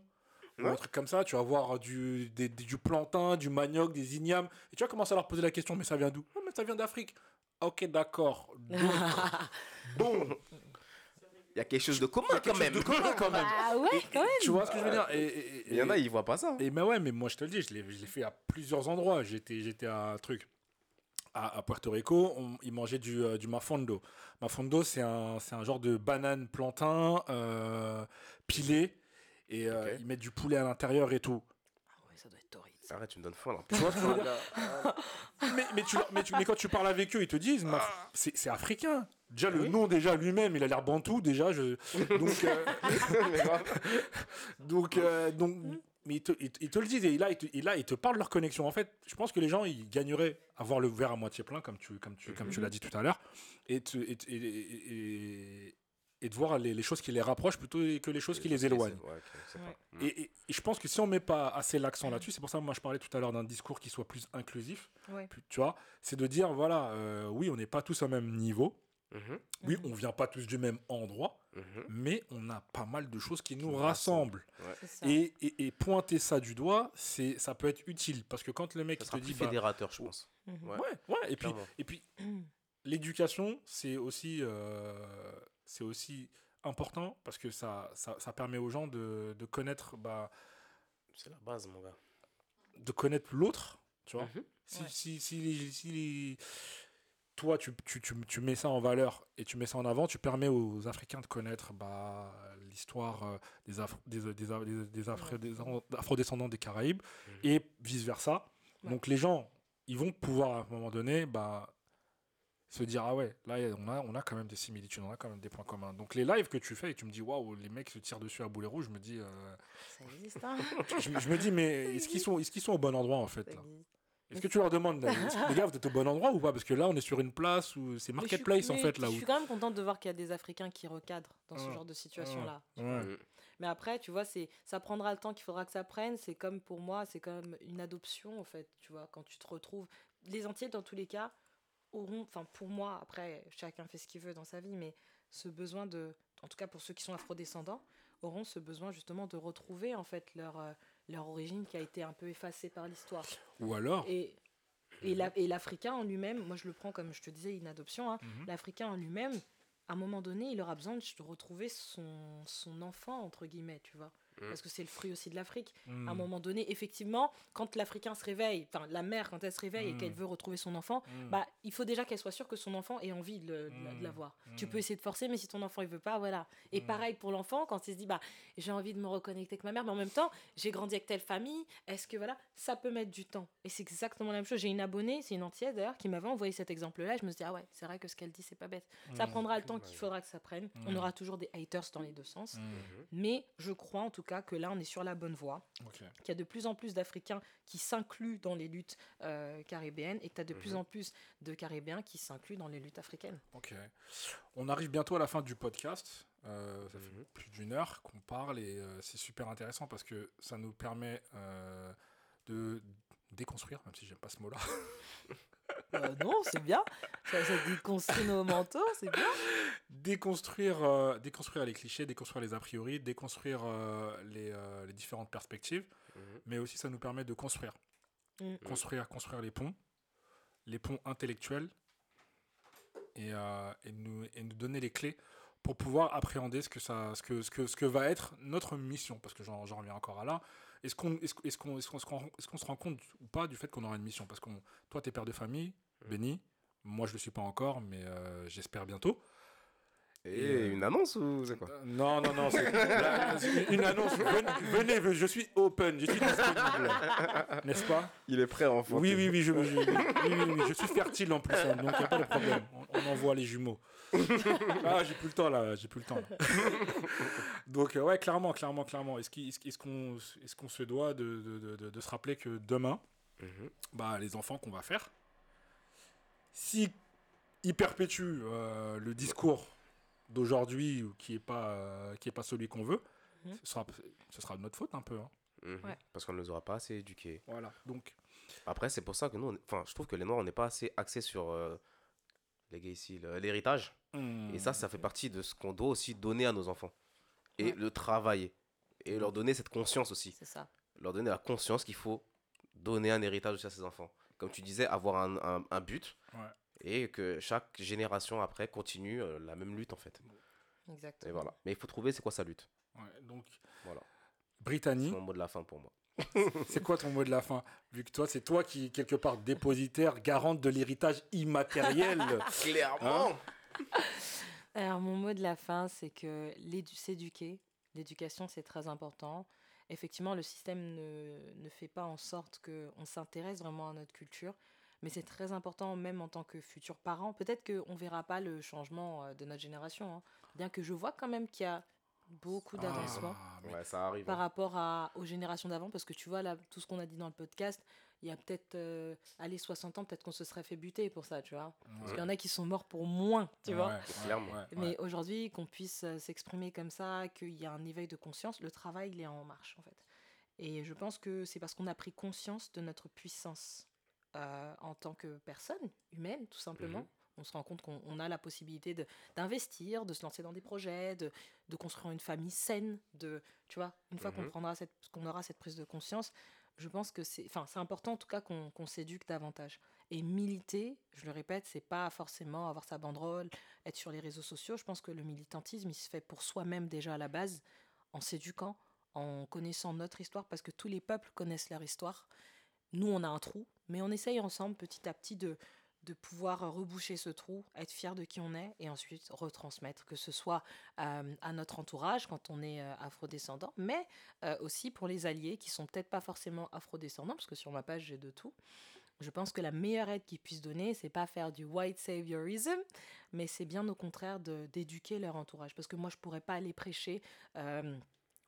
ou un truc comme ça. Tu vas voir du, des- des- du plantain, du manioc, des ignames, et tu vas commencer à leur poser la question, mais ça vient d'où? Ah, Mais ça vient d'Afrique. Ok, d'accord. Bon, Il y a quelque chose de commun quand même. chose de commun quand même. Ah ouais, quand même. Tu vois ce que je veux dire? Et, et- Il y en a, ils voient pas ça. Et mais ouais, mais moi je te le dis, je l'ai, fait à plusieurs endroits. J'étais, j'étais à un truc. À, à Puerto Rico, on- ils mangeaient du, euh, du mafondo. Mafondo, c'est un, c'est un genre de banane plantain euh, pilé. Et euh, ils mettent du poulet à l'intérieur et tout. Ah ouais, ça doit être torride. Arrête, tu me donnes faim là. Tu vois ce que je veux dire? Mais, mais, tu, leur- mais, tu- mais quand tu parles avec eux, ils te disent, c'est africain. Déjà, le Oui. nom, déjà, lui-même, il a l'air bantou, déjà. Je... Donc, euh. Donc, euh, donc mais ils te, ils te- ils te le disent et là, ils te, et là, ils te parlent de leur connexion. En fait, je pense que les gens, ils gagneraient à voir le verre à moitié plein, comme tu, comme tu, comme tu l'as dit tout à l'heure, et, te- et, et, et- et- et de voir les, les choses qui les rapprochent plutôt que les choses qui les éloignent. Ouais, Et, et- et je pense que si on met pas assez l'accent là-dessus, c'est pour ça que moi je parlais tout à l'heure d'un discours qui soit plus inclusif, Ouais. plus- tu vois, c'est de dire voilà, euh, oui, on n'est pas tous au même niveau, Mhm, oui, on vient pas tous du même endroit, mhm. mais on a pas mal de choses qui nous rassemblent. Et, et, et pointer ça du doigt, c'est ça peut être utile parce que quand le mec Ça il sera te plus dit bah, fédérateur, je pense. Mhm. Ouais. ouais ouais et puis Clairement. et puis l'éducation c'est aussi euh, c'est aussi important parce que ça, ça, ça permet aux gens de, de connaître bah, C'est la base, mon gars. de connaître l'autre tu vois Mhm. si, Ouais. si, si, les- si les- toi tu, tu, tu, tu mets ça en valeur et tu mets ça en avant tu permets aux Africains de connaître bah, l'histoire euh, des, Afro- des, des, des, des Afro- des afrodescendants des Caraïbes Mhm. et vice versa Ouais. donc les gens ils vont pouvoir à un moment donné bah, se dire ah ouais là on a, on a quand même des similitudes on a quand même des points communs donc les lives que tu fais et tu me dis waouh les mecs se tirent dessus à boulet rouge je me dis euh, Ça existe, hein. je, me- je me dis mais est-ce qu'ils sont qu'ils sont au bon endroit en fait là? Est-ce que tu leur demandes, les gars, vous êtes au bon endroit ou pas? Parce que là, on est sur une place où c'est je marketplace en fait là Je où. suis quand même contente de voir qu'il y a des Africains qui recadrent dans ce genre de situation-là. Ouais. Mais après, tu vois, c'est ça prendra le temps qu'il faudra que ça prenne. C'est comme pour moi, c'est comme une adoption en fait. Tu vois, quand tu te retrouves, les entiers dans tous les cas auront, enfin pour moi, après chacun fait ce qu'il veut dans sa vie, mais ce besoin de, en tout cas pour ceux qui sont afrodescendants, auront ce besoin justement de retrouver en fait leur euh, leur origine qui a été un peu effacée par l'histoire. Ou alors. Et et la- et l'Africain en lui-même, moi je le prends comme je te disais une adoption. hein, Mhm. L'Africain en lui-même, à un moment donné, il aura besoin de retrouver son, son enfant, entre guillemets, tu vois. Mm. Parce que c'est le fruit aussi de l'Afrique. À un moment donné, effectivement, quand l'Africain se réveille, enfin la mère, quand elle se réveille et Mm. qu'elle veut retrouver son enfant, bah, il faut déjà qu'elle soit sûre que son enfant ait envie de, le- de la- de Mm. l'avoir. Tu Mm. peux essayer de forcer, mais si ton enfant il veut pas, voilà. Et Mm. pareil pour l'enfant, quand il se dit bah j'ai envie de me reconnecter avec ma mère, mais en même temps j'ai grandi avec telle famille, est-ce que voilà, ça peut mettre du temps? Et c'est exactement la même chose. J'ai une abonnée, c'est une entière d'ailleurs, qui m'avait envoyé cet exemple-là. Je me suis dit ah ouais, c'est vrai que ce qu'elle dit c'est pas bête. Ça prendra le temps qu'il faudra que ça prenne. On Mm. aura toujours des haters dans les deux sens. Hmm. Mais je crois en tout cas que là on est sur la bonne voie qu'il y a de plus en plus d'Africains qui s'incluent dans les luttes euh, caribéennes et que tu as de plus Mhm. en plus de Caribéens qui s'incluent dans les luttes africaines. Ok. On arrive bientôt à la fin du podcast. Euh, ça fait Mhm. plus d'une heure qu'on parle et euh, c'est super intéressant parce que ça nous permet euh, de déconstruire, même si j'aime pas ce mot-là. Euh, non, c'est bien. Ça, ça déconstruit nos manteaux, c'est bien. déconstruire, euh, déconstruire les clichés, déconstruire les a priori, déconstruire euh, les, euh, les différentes perspectives, Mhm. mais aussi ça nous permet de construire. Mm. Construire, construire les ponts, les ponts intellectuels, et, euh, et, nous, et nous donner les clés pour pouvoir appréhender ce que, ça, ce que, ce que, ce que va être notre mission, parce que j'en j'en reviens encore à là. Est-ce qu'on est est qu'on est qu'on se, rend- est-ce qu'on se rend compte ou pas du fait qu'on aura une mission? Parce que toi, tu es père de famille, Benny, moi je le suis pas encore, mais euh, j'espère bientôt. Et euh, une annonce ou c'est quoi? Euh, Non, non, non, c'est là, une annonce. Venez, venez, je suis open, je suis disponible. N'est-ce pas? Il est prêt à enfanter. Oui, oui, oui, je, oui, je suis fertile en plus, hein, donc il n'y a pas de problème. On, on envoie les jumeaux. Ah, j'ai plus le temps là, j'ai plus le temps. là. Donc, euh, ouais, clairement, clairement, clairement. Est-ce qu'on est qu'on se doit de, de- de- se rappeler que demain, Mhm. bah, les enfants qu'on va faire, si il perpétue euh, le discours d'aujourd'hui ou qui n'est pas, euh, qui est pas celui qu'on veut, Mhm. ce, sera, ce sera de notre faute un peu. hein. Mhm. Ouais. Parce qu'on ne les aura pas assez éduqués. Voilà. Donc, Après, c'est pour ça que nous, on- enfin, je trouve que les Noirs, on n'est pas assez axés sur euh, les ici, l'héritage. Et ça, ça fait partie de ce qu'on doit aussi donner à nos enfants. Et Ouais. le travailler. Et leur donner cette conscience aussi. C'est ça. Leur donner la conscience qu'il faut donner un héritage aussi à ses enfants. Comme tu disais, avoir un, un- un but. Ouais. Et que chaque génération après continue euh, la même lutte en fait. Exactement. Et voilà. Mais il faut trouver c'est quoi sa lutte. ouais, donc Voilà. C'est Brittany, mon mot de la fin pour moi. c'est quoi ton mot de la fin? Vu que toi, c'est toi qui, quelque part, dépositaire, garante de l'héritage immatériel. Clairement Alors, mon mot de la fin, c'est que l'édu- s'éduquer, l'éducation, c'est très important. Effectivement, le système ne, ne fait pas en sorte qu'on s'intéresse vraiment à notre culture, mais c'est très important, même en tant que futurs parents. Peut-être qu'on ne verra pas le changement euh, de notre génération, hein, bien que je vois quand même qu'il y a beaucoup d'avancement Ah, mais- Ouais, ça arrive. par hein. rapport à, aux générations d'avant, parce que tu vois, là, tout ce qu'on a dit dans le podcast, il y a peut-être, euh, allez, 60 ans, peut-être qu'on se serait fait buter pour ça, tu vois. Parce qu'il y en a qui sont morts pour moins, tu vois. Ouais, ouais. Mais aujourd'hui, qu'on puisse euh, s'exprimer comme ça, qu'il y a un éveil de conscience, le travail, il est en marche, en fait. Et je pense que c'est parce qu'on a pris conscience de notre puissance euh, en tant que personne humaine, tout simplement. Mhm. On se rend compte qu'on on a la possibilité d'investir, de, se lancer dans des projets, de, de construire une famille saine. De, tu vois, une fois qu'on Mhm. prendra cette, qu'on aura cette prise de conscience, je pense que c'est, enfin, c'est important en tout cas qu'on qu'on s'éduque davantage. Et militer, je le répète, c'est pas forcément avoir sa banderole, être sur les réseaux sociaux. Je pense que le militantisme, il se fait pour soi-même déjà à la base, en s'éduquant, en connaissant notre histoire, parce que tous les peuples connaissent leur histoire. Nous, on a un trou, mais on essaye ensemble, petit à petit, de, de pouvoir reboucher ce trou, être fier de qui on est, et ensuite retransmettre, que ce soit euh, à notre entourage quand on est euh, afrodescendant, mais euh, aussi pour les alliés qui sont peut-être pas forcément afrodescendants, parce que sur ma page, j'ai de tout. Je pense que la meilleure aide qu'ils puissent donner, c'est pas faire du white saviorism, mais c'est bien au contraire d'éduquer leur entourage. Parce que moi, je pourrais pas aller prêcher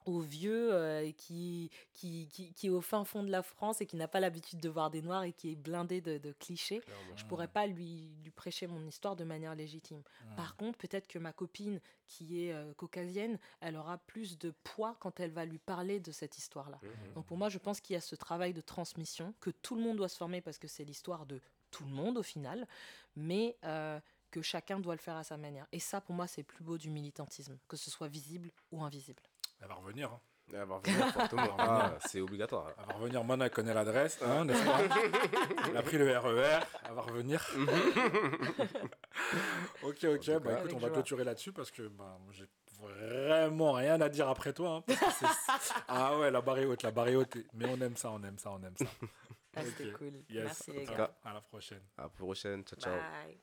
aux vieux euh, qui, qui, qui, qui est au fin fond de la France et qui n'a pas l'habitude de voir des noirs et qui est blindé de, de clichés. Clairement. Je pourrais pas lui, lui prêcher mon histoire de manière légitime. Par contre, peut-être que ma copine qui est euh, caucasienne, elle aura plus de poids quand elle va lui parler de cette histoire-là. Donc pour moi, je pense qu'il y a ce travail de transmission, que tout le monde doit se former parce que c'est l'histoire de tout le monde au final, mais euh, que chacun doit le faire à sa manière. Et ça, pour moi, c'est le plus beau du militantisme, que ce soit visible ou invisible. Elle va revenir. hein. Elle va revenir. Ah, c'est obligatoire. Elle va revenir. Mona elle connaît l'adresse, hein, n'est-ce pas Elle a pris le RER. Elle va revenir. ok, ok. Bah, cas, écoute, on va clôturer là-dessus parce que bah, j'ai vraiment rien à dire après toi. hein, parce que c'est- ah ouais, la barre est haute, la barre est haute. Mais on aime ça, on aime ça, on aime ça. Ah, C'était cool. Yes. Merci les gars. à la prochaine. À la prochaine. Ciao, ciao. Bye.